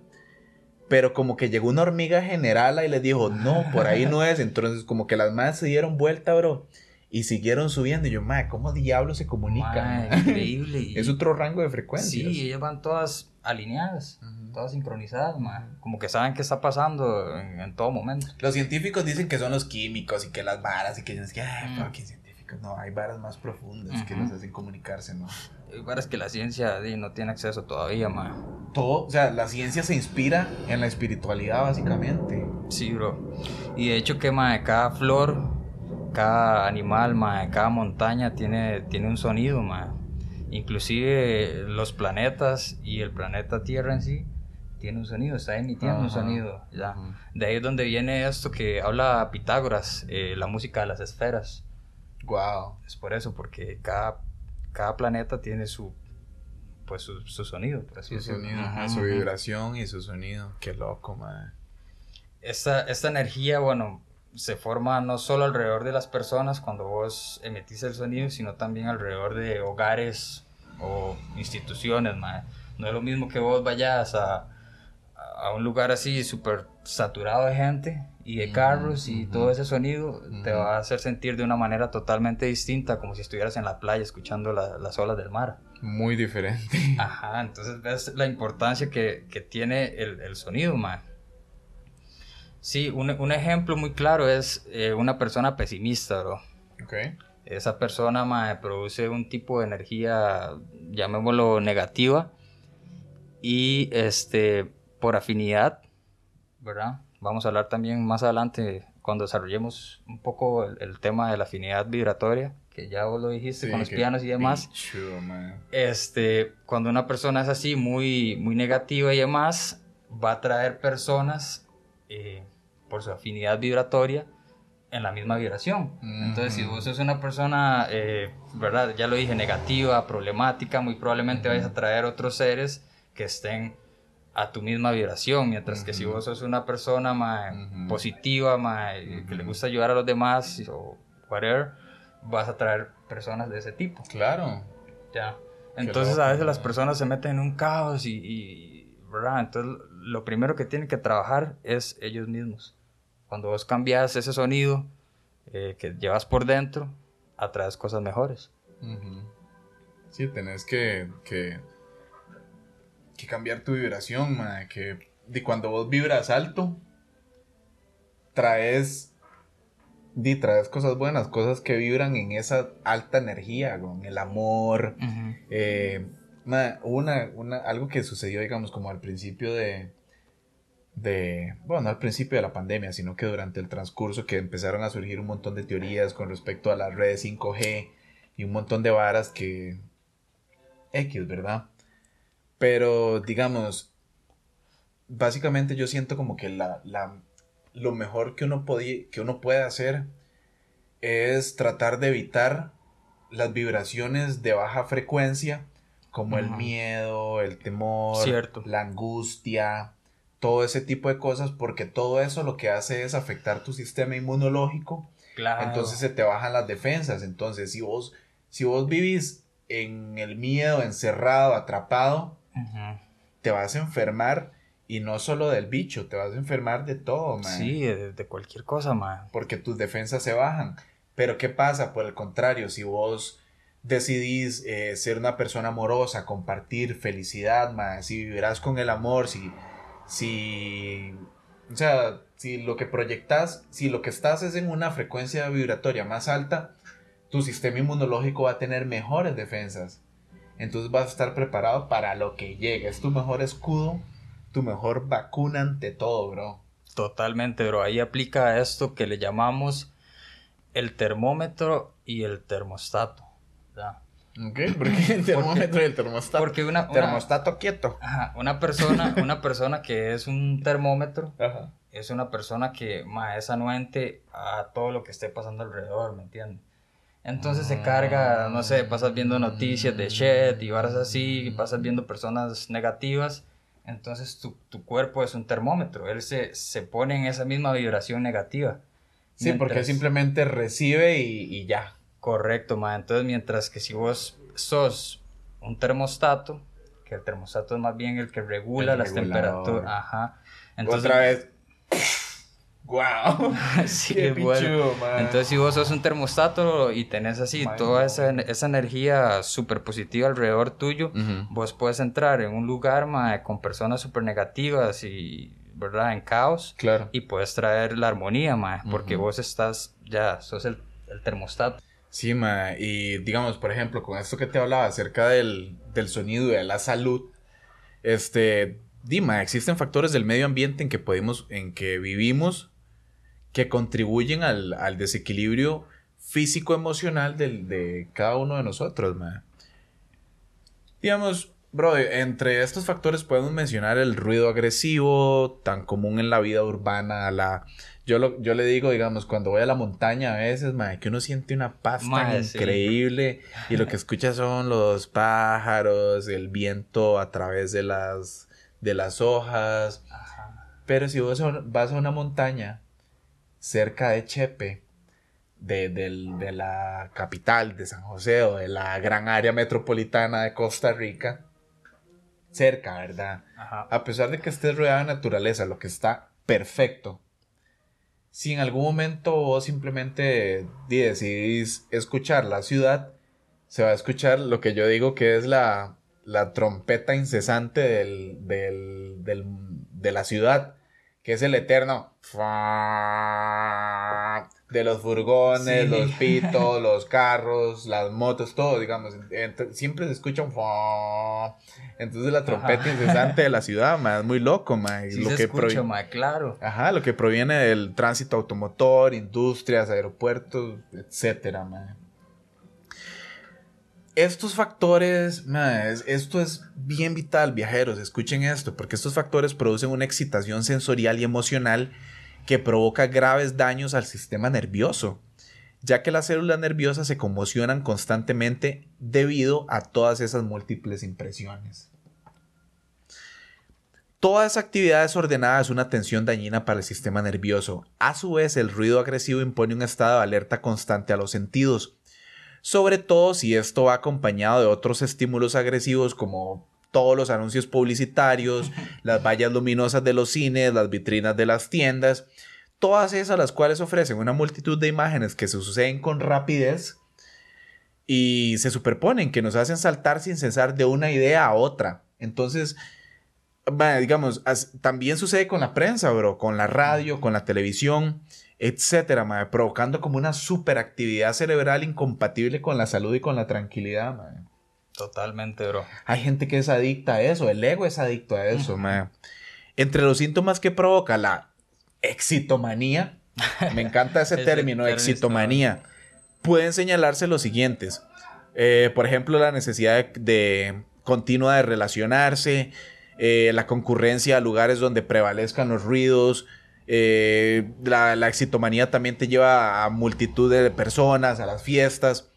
Pero como que llegó una hormiga generala y les dijo, no, por ahí no es. Entonces como que las madres se dieron vuelta, bro. Y siguieron subiendo. Y yo, madre, ¿cómo diablos se comunican? [LAUGHS] increíble. es otro rango de frecuencias. Sí, ellas van todas alineadas, Ujú. todas sincronizadas, ma. Como que saben qué está pasando en, en todo momento. Los científicos dicen que son los químicos y que las varas y que ay, Mm. fucking No, hay varas más profundas que los hacen comunicarse, ¿no? Hay varas que la ciencia di, no tiene acceso todavía, ma. Todo, o sea, la ciencia se inspira en la espiritualidad, básicamente. Sí, bro. Y de hecho que, ma, cada flor, cada animal, ma, cada montaña tiene, tiene un sonido, ma. Inclusive los planetas y el planeta Tierra en sí tiene un sonido, está emitiendo un sonido. Ya. De ahí es donde viene esto que habla Pitágoras, eh, la música de las esferas. Wow. Es por eso, porque cada, cada planeta tiene su pues su, su sonido, por así Su decirlo. sonido, Ajá, ajá, su ajá. vibración y su sonido. Qué loco, man. esta, esta energía, bueno, se forma no solo alrededor de las personas cuando vos emitís el sonido, sino también alrededor de hogares o instituciones, mae. No es lo mismo que vos vayas a, a un lugar así súper saturado de gente y de carros y todo ese sonido te va a hacer sentir de una manera totalmente distinta, como si estuvieras en la playa escuchando la- las olas del mar. Muy diferente. [LAUGHS] Ajá, entonces ves la importancia que, que tiene el, el sonido, man. Sí, un, un ejemplo muy claro es eh, una persona pesimista, bro. Ok. Esa persona, man, produce un tipo de energía, llamémoslo negativa, y este, por afinidad, ¿verdad? Vamos a hablar también más adelante cuando desarrollemos un poco el, el tema de la afinidad vibratoria, que ya vos lo dijiste Sí, con los pianos y demás man. este, cuando una persona es así, muy, muy negativa y demás, va a traer personas eh, por su afinidad vibratoria en la misma vibración. Entonces, si vos sos una persona, eh, ¿verdad? Ya lo dije, negativa, problemática, muy probablemente vayas a traer otros seres que estén a tu misma vibración, mientras que si vos sos una persona más positiva, más, que le gusta ayudar a los demás o whatever, vas a traer personas de ese tipo. Claro. Ya. Entonces loco, a veces las personas se meten en un caos y, y- ¿verdad? Entonces lo primero que tienen que trabajar es ellos mismos. Cuando vos cambias ese sonido eh, que llevas por dentro, atraes cosas mejores. Ujú. Sí, tenés que, que, que cambiar tu vibración. Que de cuando vos vibras alto, traes, di, traes cosas buenas, cosas que vibran en esa alta energía, con el amor. Eh, ma, una, una, algo que sucedió, digamos, como al principio de, de, bueno, no al principio de la pandemia, sino que durante el transcurso que empezaron a surgir un montón de teorías con respecto a las redes 5G y un montón de varas que X, ¿verdad? Pero, digamos, básicamente yo siento como que la, la, lo mejor que uno, podía, que uno puede hacer es tratar de evitar las vibraciones de baja frecuencia, como el miedo, el temor, Cierto. la angustia, todo ese tipo de cosas, porque todo eso lo que hace es afectar tu sistema inmunológico, Claro. entonces se te bajan las defensas. Entonces, si vos, si vos vivís en el miedo, encerrado, atrapado, Te vas a enfermar y no solo del bicho, te vas a enfermar de todo, man. Sí, de, de cualquier cosa, man. Porque tus defensas se bajan. Pero ¿qué pasa? Por el contrario, si vos decidís eh, ser una persona amorosa, compartir felicidad, man, si vivirás con el amor, si, si, o sea, si lo que proyectas, si lo que estás es en una frecuencia vibratoria más alta, tu sistema inmunológico va a tener mejores defensas. Entonces vas a estar preparado para lo que llegue. Es tu mejor escudo, tu mejor vacuna ante todo, bro. Totalmente, bro. Ahí aplica esto que le llamamos el termómetro y el termostato. ¿verdad? ¿Ok? [LAUGHS] Porque el termómetro y el termostato. Porque una, una- Termostato quieto. Ajá, una persona, [LAUGHS] una persona que es un termómetro Ajá. es una persona que ma, es anuente a todo lo que esté pasando alrededor, ¿me entiendes? Entonces se carga, no sé, pasas viendo noticias de shit y varas así, pasas viendo personas negativas, entonces tu, tu cuerpo es un termómetro, él se, se pone en esa misma vibración negativa. Sí, porque Mientras- simplemente recibe y, y ya. Correcto, ma. Entonces, mientras que si vos sos un termostato, que el termostato es más bien el que regula El las temperaturas. Ajá. Entonces, Otra vez. ¡Wow! [LAUGHS] sí, ¡Qué es bueno. pichudo, man! Entonces, si vos sos un termostato y tenés así toda esa, esa energía súper positiva alrededor tuyo, vos puedes entrar en un lugar ma, con personas súper negativas y, ¿verdad?, en caos. Claro. Y puedes traer la armonía, ma, porque vos estás, ya, sos el, el termostato. Sí, ma, y digamos, por ejemplo, con esto que te hablaba acerca del, del sonido y de la salud, este, Dima, existen factores del medio ambiente en que podemos, en que vivimos, que contribuyen al, al desequilibrio físico-emocional de cada uno de nosotros, ma. Digamos, bro, entre estos factores podemos mencionar el ruido agresivo, tan común en la vida urbana, la... Yo, lo- yo le digo, digamos, cuando voy a la montaña a veces, que uno siente una paz tan sí. increíble y lo que [LAUGHS] escucha son los pájaros, el viento a través de las, de las hojas. Pero si vos vas a una montaña cerca de Chepe, de, del- de la capital de San José o de la gran área metropolitana de Costa Rica, cerca, ¿verdad? Ajá. A pesar de que estés rodeado de naturaleza, lo que está perfecto. Si en algún momento vos simplemente decidís escuchar la ciudad, se va a escuchar lo que yo digo que es la, la trompeta incesante del, del- del- de la ciudad, que es el eterno fa- de los furgones, Sí. los pitos, [LAUGHS] los carros, las motos, todo, digamos. Siempre se escucha un fa. Entonces la trompeta Ajá. incesante de la ciudad, ma, es muy loco, ma, Sí lo se que escucha, mae, claro. Ajá, lo que proviene del tránsito automotor, industrias, aeropuertos, etcétera, ma. Estos factores, esto es bien vital, viajeros, escuchen esto, porque estos factores producen una excitación sensorial y emocional que provoca graves daños al sistema nervioso, ya que las células nerviosas se conmocionan constantemente debido a todas esas múltiples impresiones. Toda esa actividad desordenada es una tensión dañina para el sistema nervioso. A su vez, el ruido agresivo impone un estado de alerta constante a los sentidos, sobre todo si esto va acompañado de otros estímulos agresivos como todos los anuncios publicitarios, [LAUGHS] las vallas luminosas de los cines, las vitrinas de las tiendas, todas esas las cuales ofrecen una multitud de imágenes que se suceden con rapidez y se superponen, que nos hacen saltar sin cesar de una idea a otra. Entonces, digamos, también sucede con la prensa, bro, con la radio, con la televisión, etcétera, mae, provocando como una superactividad cerebral incompatible con la salud y con la tranquilidad, mae. Totalmente, bro. Hay gente que es adicta a eso, el ego es adicto a eso, mae. Entre los síntomas que provoca la exitomanía, me encanta ese [LAUGHS] término, exitomanía, pueden señalarse los siguientes. Eh, por ejemplo, la necesidad de, de continua de relacionarse, eh, la concurrencia a lugares donde prevalezcan los ruidos, eh, la, la exitomanía también te lleva a multitud de personas, a las fiestas.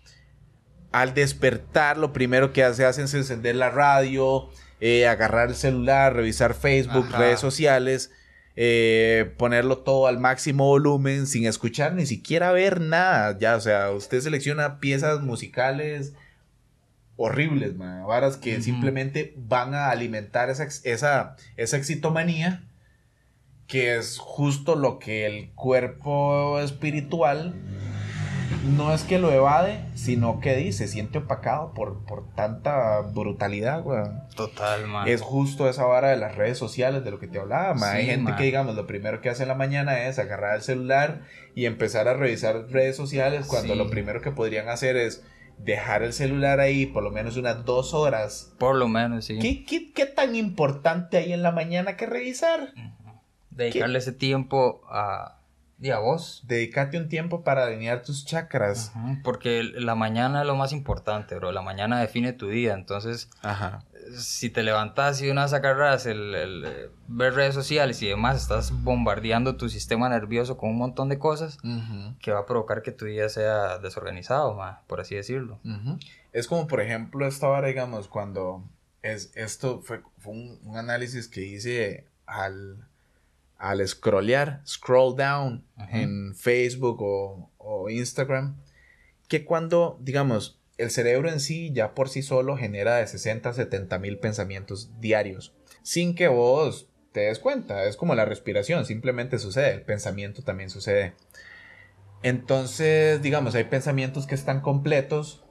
Al despertar, lo primero que hace, hacen es encender la radio, eh, agarrar el celular, revisar Facebook, Ajá. redes sociales, eh, ponerlo todo al máximo volumen sin escuchar ni siquiera ver nada. Ya, o sea, usted selecciona piezas musicales horribles, man, varas que simplemente van a alimentar esa, esa, esa exitomanía, que es justo lo que el cuerpo espiritual no es que lo evade, sino que dice, se siente opacado por, por tanta brutalidad, weón. Total, man. Es justo esa vara de las redes sociales de lo que te hablaba. Hay gente que, digamos, lo primero que hace en la mañana es agarrar el celular y empezar a revisar redes sociales cuando Sí. lo primero que podrían hacer es dejar el celular ahí por lo menos unas dos horas. Por lo menos, sí. ¿Qué, qué, qué tan importante hay en la mañana que revisar? Dedicarle ese tiempo a, y a vos. Dedícate un tiempo para alinear tus chakras. Porque la mañana es lo más importante, bro. La mañana define tu día. Entonces, Ajá. si te levantas y de una vez agarras el, el, eh, ver redes sociales y demás, estás bombardeando tu sistema nervioso con un montón de cosas que va a provocar que tu día sea desorganizado, ma, por así decirlo. Es como, por ejemplo, esta vara, digamos, cuando es, esto fue, fue un, un análisis que hice al, al scrollear, scroll down Ajá. en Facebook o, o Instagram, que cuando, digamos, el cerebro en sí ya por sí solo genera de 60 a 70 mil pensamientos diarios, sin que vos te des cuenta, es como la respiración, simplemente sucede, el pensamiento también sucede. Entonces, digamos, hay pensamientos que están completos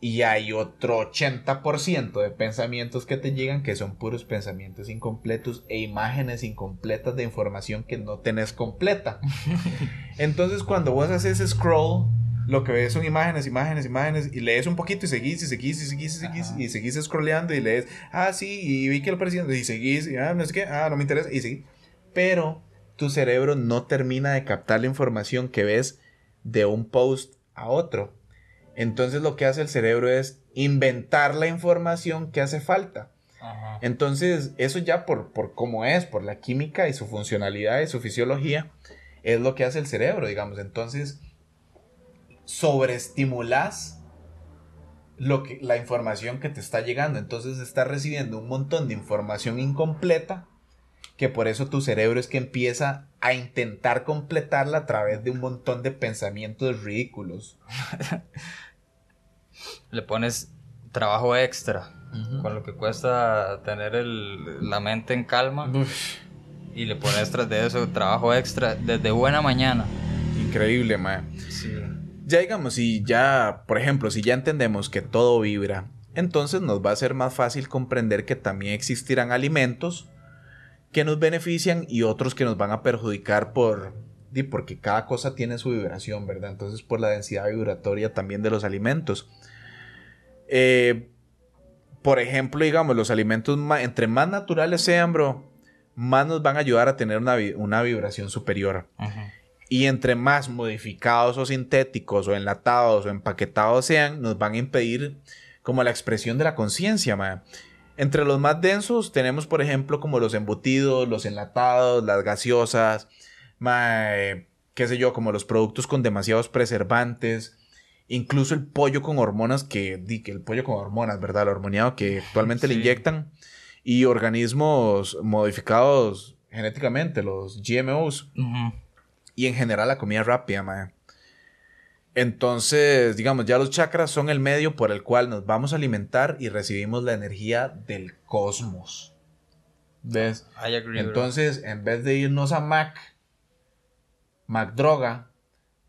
y hay otro 80% de pensamientos que te llegan que son puros pensamientos incompletos e imágenes incompletas de información que no tenés completa. [LAUGHS] Entonces, cuando vos haces scroll, lo que ves son imágenes, imágenes, imágenes, y lees un poquito y seguís, y seguís, y seguís, y seguís, Ajá. y seguís scrolleando y lees, ah, sí, y vi que lo presidente, y seguís, y ah, no sé qué, ah, no me interesa, y seguís. Pero tu cerebro no termina de captar la información que ves de un post a otro. Entonces lo que hace el cerebro es inventar la información que hace falta. Ajá. Entonces eso ya por, por cómo es, por la química y su funcionalidad y su fisiología, es lo que hace el cerebro, digamos. Entonces sobreestimulas lo que, la información que te está llegando. Entonces estás recibiendo un montón de información incompleta que por eso tu cerebro es que empieza a intentar completarla a través de un montón de pensamientos ridículos. [LAUGHS] Le pones trabajo extra, con lo que cuesta tener el- la mente en calma, Uf, y le pones tras de eso trabajo extra desde buena mañana. increíble, mae. Sí. Ya digamos, si ya, por ejemplo, si ya entendemos que todo vibra, entonces nos va a ser más fácil comprender que también existirán alimentos que nos benefician y otros que nos van a perjudicar por porque cada cosa tiene su vibración, ¿verdad? Entonces por la densidad vibratoria también de los alimentos. Eh, por ejemplo, digamos, los alimentos ma- entre más naturales sean, bro, más nos van a ayudar a tener una, una vibración superior. Y entre más modificados o sintéticos o enlatados o empaquetados sean, nos van a impedir como la expresión de la conciencia. Entre los más densos tenemos, por ejemplo, como los embutidos, los enlatados, las gaseosas, mae, qué sé yo, como los productos con demasiados preservantes, incluso el pollo con hormonas que, que el pollo con hormonas, ¿verdad? El hormoniado que actualmente le inyectan y organismos modificados genéticamente, los GMOs y en general la comida rápida, mae. Entonces, digamos, ya los chakras son el medio por el cual nos vamos a alimentar y recibimos la energía del cosmos. ¿Ves? I agree, bro. Entonces, en vez de irnos a Mac, Mac Droga,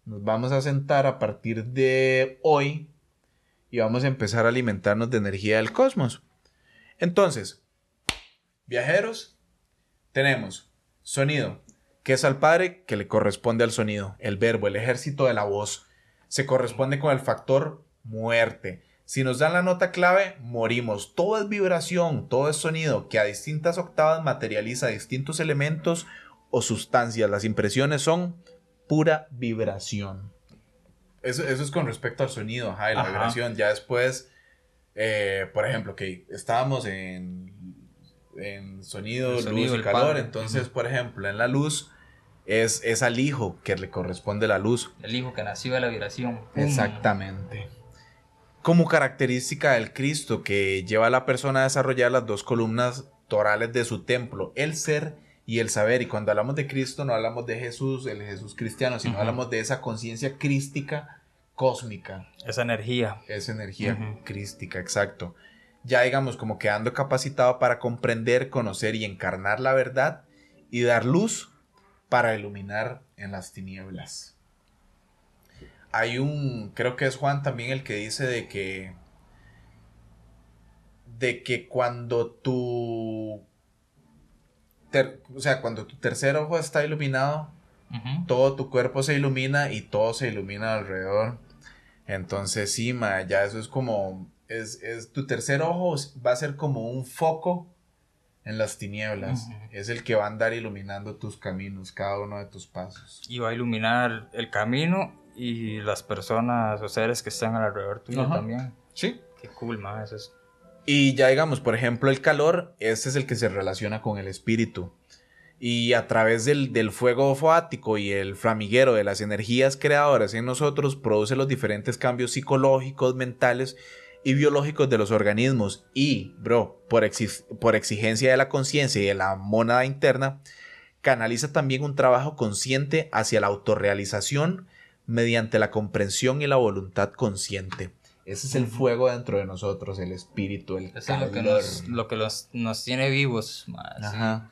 nos vamos a sentar a partir de hoy y vamos a empezar a alimentarnos de energía del cosmos. Entonces, viajeros, tenemos sonido, que es al padre que le corresponde al sonido, el verbo, el ejército de la voz. Se corresponde con el factor muerte. Si nos dan la nota clave, morimos. Todo es vibración, todo es sonido, que a distintas octavas materializa distintos elementos o sustancias. Las impresiones son pura vibración. Eso, eso es con respecto al sonido, ajá, y la Ajá. vibración. Ya después, eh, por ejemplo, que estábamos en, en sonido, El sonido, luz y calor. padre. Entonces, por ejemplo, en la luz es, es al hijo que le corresponde la luz. El hijo que nació de la vibración. Exactamente. Como característica del Cristo que lleva a la persona a desarrollar las dos columnas torales de su templo, el ser y el saber. Y cuando hablamos de Cristo no hablamos de Jesús, el Jesús cristiano, sino hablamos de esa conciencia crística cósmica, Esa energía. esa energía Ujú. crística, exacto. Ya digamos como quedando capacitado para comprender, conocer y encarnar la verdad y dar luz para iluminar en las tinieblas. Hay un, creo que es Juan también el que dice de que, de que cuando tu, ter- o sea, cuando tu tercer ojo está iluminado, Ujú. todo tu cuerpo se ilumina y todo se ilumina alrededor. Entonces, sí, ma, ya eso es como, es, es tu tercer ojo va a ser como un foco en las tinieblas. Ujú. Es el que va a andar iluminando tus caminos, cada uno de tus pasos. Y va a iluminar el camino y las personas o seres que están alrededor tuyo Ajá. también. Sí. Qué cool, man. Eso es. Y ya digamos, por ejemplo, el calor, este es el que se relaciona con el espíritu. Y a través del, del fuego foático y el flamiguero de las energías creadoras en nosotros produce los diferentes cambios psicológicos, mentales y biológicos de los organismos. Y, bro, por, por exigencia de la conciencia y de la mónada interna, canaliza también un trabajo consciente hacia la autorrealización mediante la comprensión y la voluntad consciente. Ese es el fuego dentro de nosotros, el espíritu, el Eso es lo que, calor. nos, lo que los- nos tiene vivos, sí. Ajá.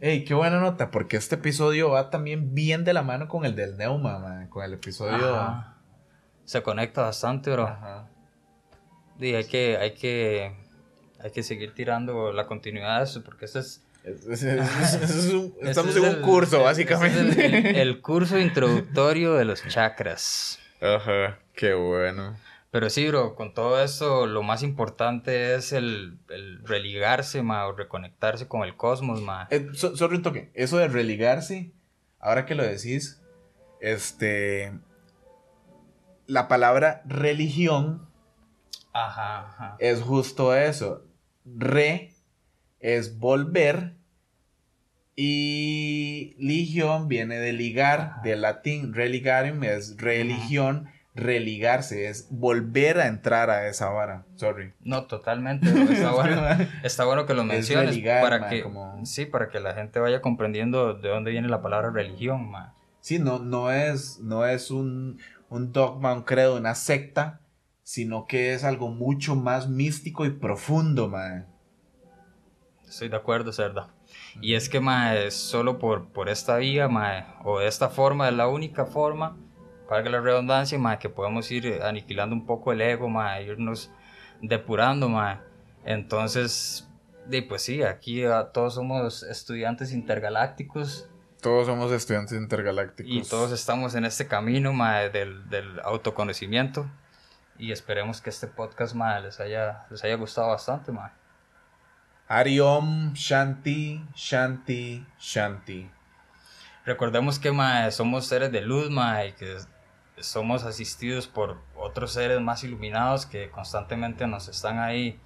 Ey, qué buena nota, porque este episodio va también bien de la mano con el del Neuma, man, con el episodio. Ajá. Se conecta bastante, bro. Ajá. Y hay que, hay que, hay que seguir tirando la continuidad de eso, porque este es... Es- es- es- es- es un- [LAUGHS] estamos es en un el- curso, básicamente. el, el- el curso introductorio de los chakras. Ajá, qué bueno. Pero sí, bro, con todo eso, lo más importante es el, el religarse, ma, o reconectarse con el cosmos, ma. Eh, so- sorry un toque. Eso de religarse, ahora que lo decís, este. La palabra religión Ajá, ajá. es justo eso. Re es volver y ligión viene de ligar, del latín. Religarium es religión. Religarse, es volver a entrar a esa vara. Sorry. No, totalmente. Está bueno, [LAUGHS] está bueno que lo Es menciones religar, para ma, que como- sí, para que la gente vaya comprendiendo de dónde viene la palabra religión, ma. Sí, no, no es, no es un, un dogma, un credo, una secta, sino que es algo mucho más místico y profundo, man. Estoy de acuerdo, Cerda. Y es que, mae, solo por, por esta vía, mae, o de esta forma, es la única forma, valga la redundancia, mae, que podemos ir eh, aniquilando un poco el ego, mae, irnos depurando, mae. Entonces, de, pues sí, aquí ah, todos somos estudiantes intergalácticos Todos somos estudiantes intergalácticos. y todos estamos en este camino, mae, del, del autoconocimiento. Y esperemos que este podcast, mae, les haya, les haya gustado bastante, mae. Hari Om Shanti, Shanti, Shanti. Recordemos que mae, somos seres de luz, mae, y que somos asistidos por otros seres más iluminados que constantemente nos están ahí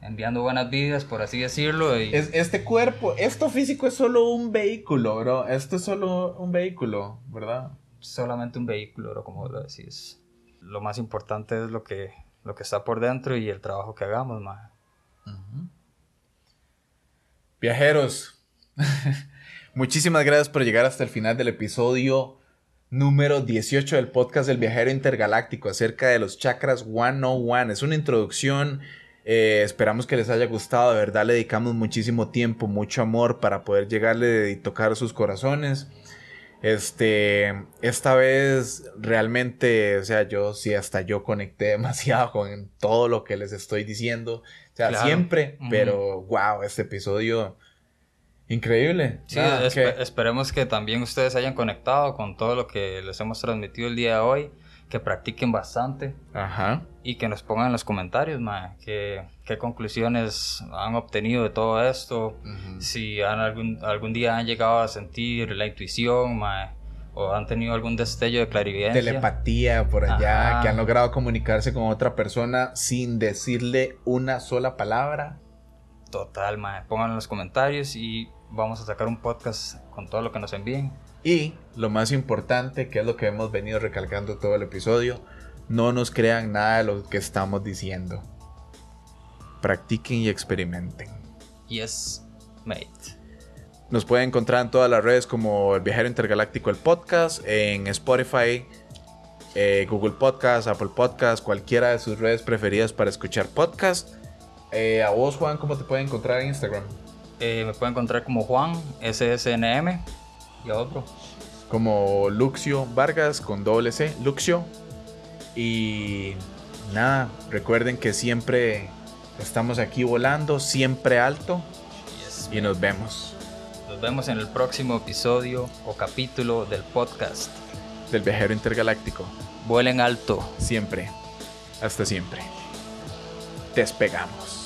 enviando buenas vidas, por así decirlo. Y Es, este cuerpo, esto físico es solo un vehículo, bro. Esto es solo un vehículo, ¿verdad? solamente un vehículo, bro, como lo decís. Lo más importante es lo que, lo que está por dentro y el trabajo que hagamos, mae. Viajeros, [LAUGHS] muchísimas gracias por llegar hasta el final del episodio número 18 del podcast del viajero intergaláctico acerca de los chakras 101. Es una introducción, eh, esperamos que les haya gustado, de verdad le dedicamos muchísimo tiempo, mucho amor para poder llegarle y tocar sus corazones. Este, esta vez realmente, o sea, yo sí, hasta yo conecté [LAUGHS] demasiado con todo lo que les estoy diciendo. O sea, Claro. siempre, pero wow, este episodio increíble. Sí, espe- que- esperemos que también ustedes hayan conectado con todo lo que les hemos transmitido el día de hoy, que practiquen bastante. Ajá. y que nos pongan en los comentarios, mae, qué, qué conclusiones han obtenido de todo esto, Ujú. si han algún, algún día han llegado a sentir la intuición, mae, o han tenido algún destello de clarividencia. Telepatía por allá, Ajá. que han logrado comunicarse con otra persona sin decirle una sola palabra. Total, mae, pónganlo en los comentarios y vamos a sacar un podcast con todo lo que nos envíen. Y lo más importante, que es lo que hemos venido recalcando todo el episodio, no nos crean nada de lo que estamos diciendo. Practiquen y experimenten. Yes, mate. Nos pueden encontrar en todas las redes como El Viajero Intergaláctico, el podcast, en Spotify, eh, Google Podcast, Apple Podcast, cualquiera de sus redes preferidas para escuchar podcast. Eh, a vos, Juan, ¿cómo te pueden encontrar en Instagram? Eh, me pueden encontrar como Juan, SSNM, y a otro. Como Luxio Vargas con doble C, Luxio. Y nada, recuerden que siempre estamos aquí volando, siempre alto. Yes, Y nos vemos Nos vemos en el próximo episodio o capítulo del podcast. del Viajero Intergaláctico. Vuelen alto. Siempre. Hasta siempre. Despegamos.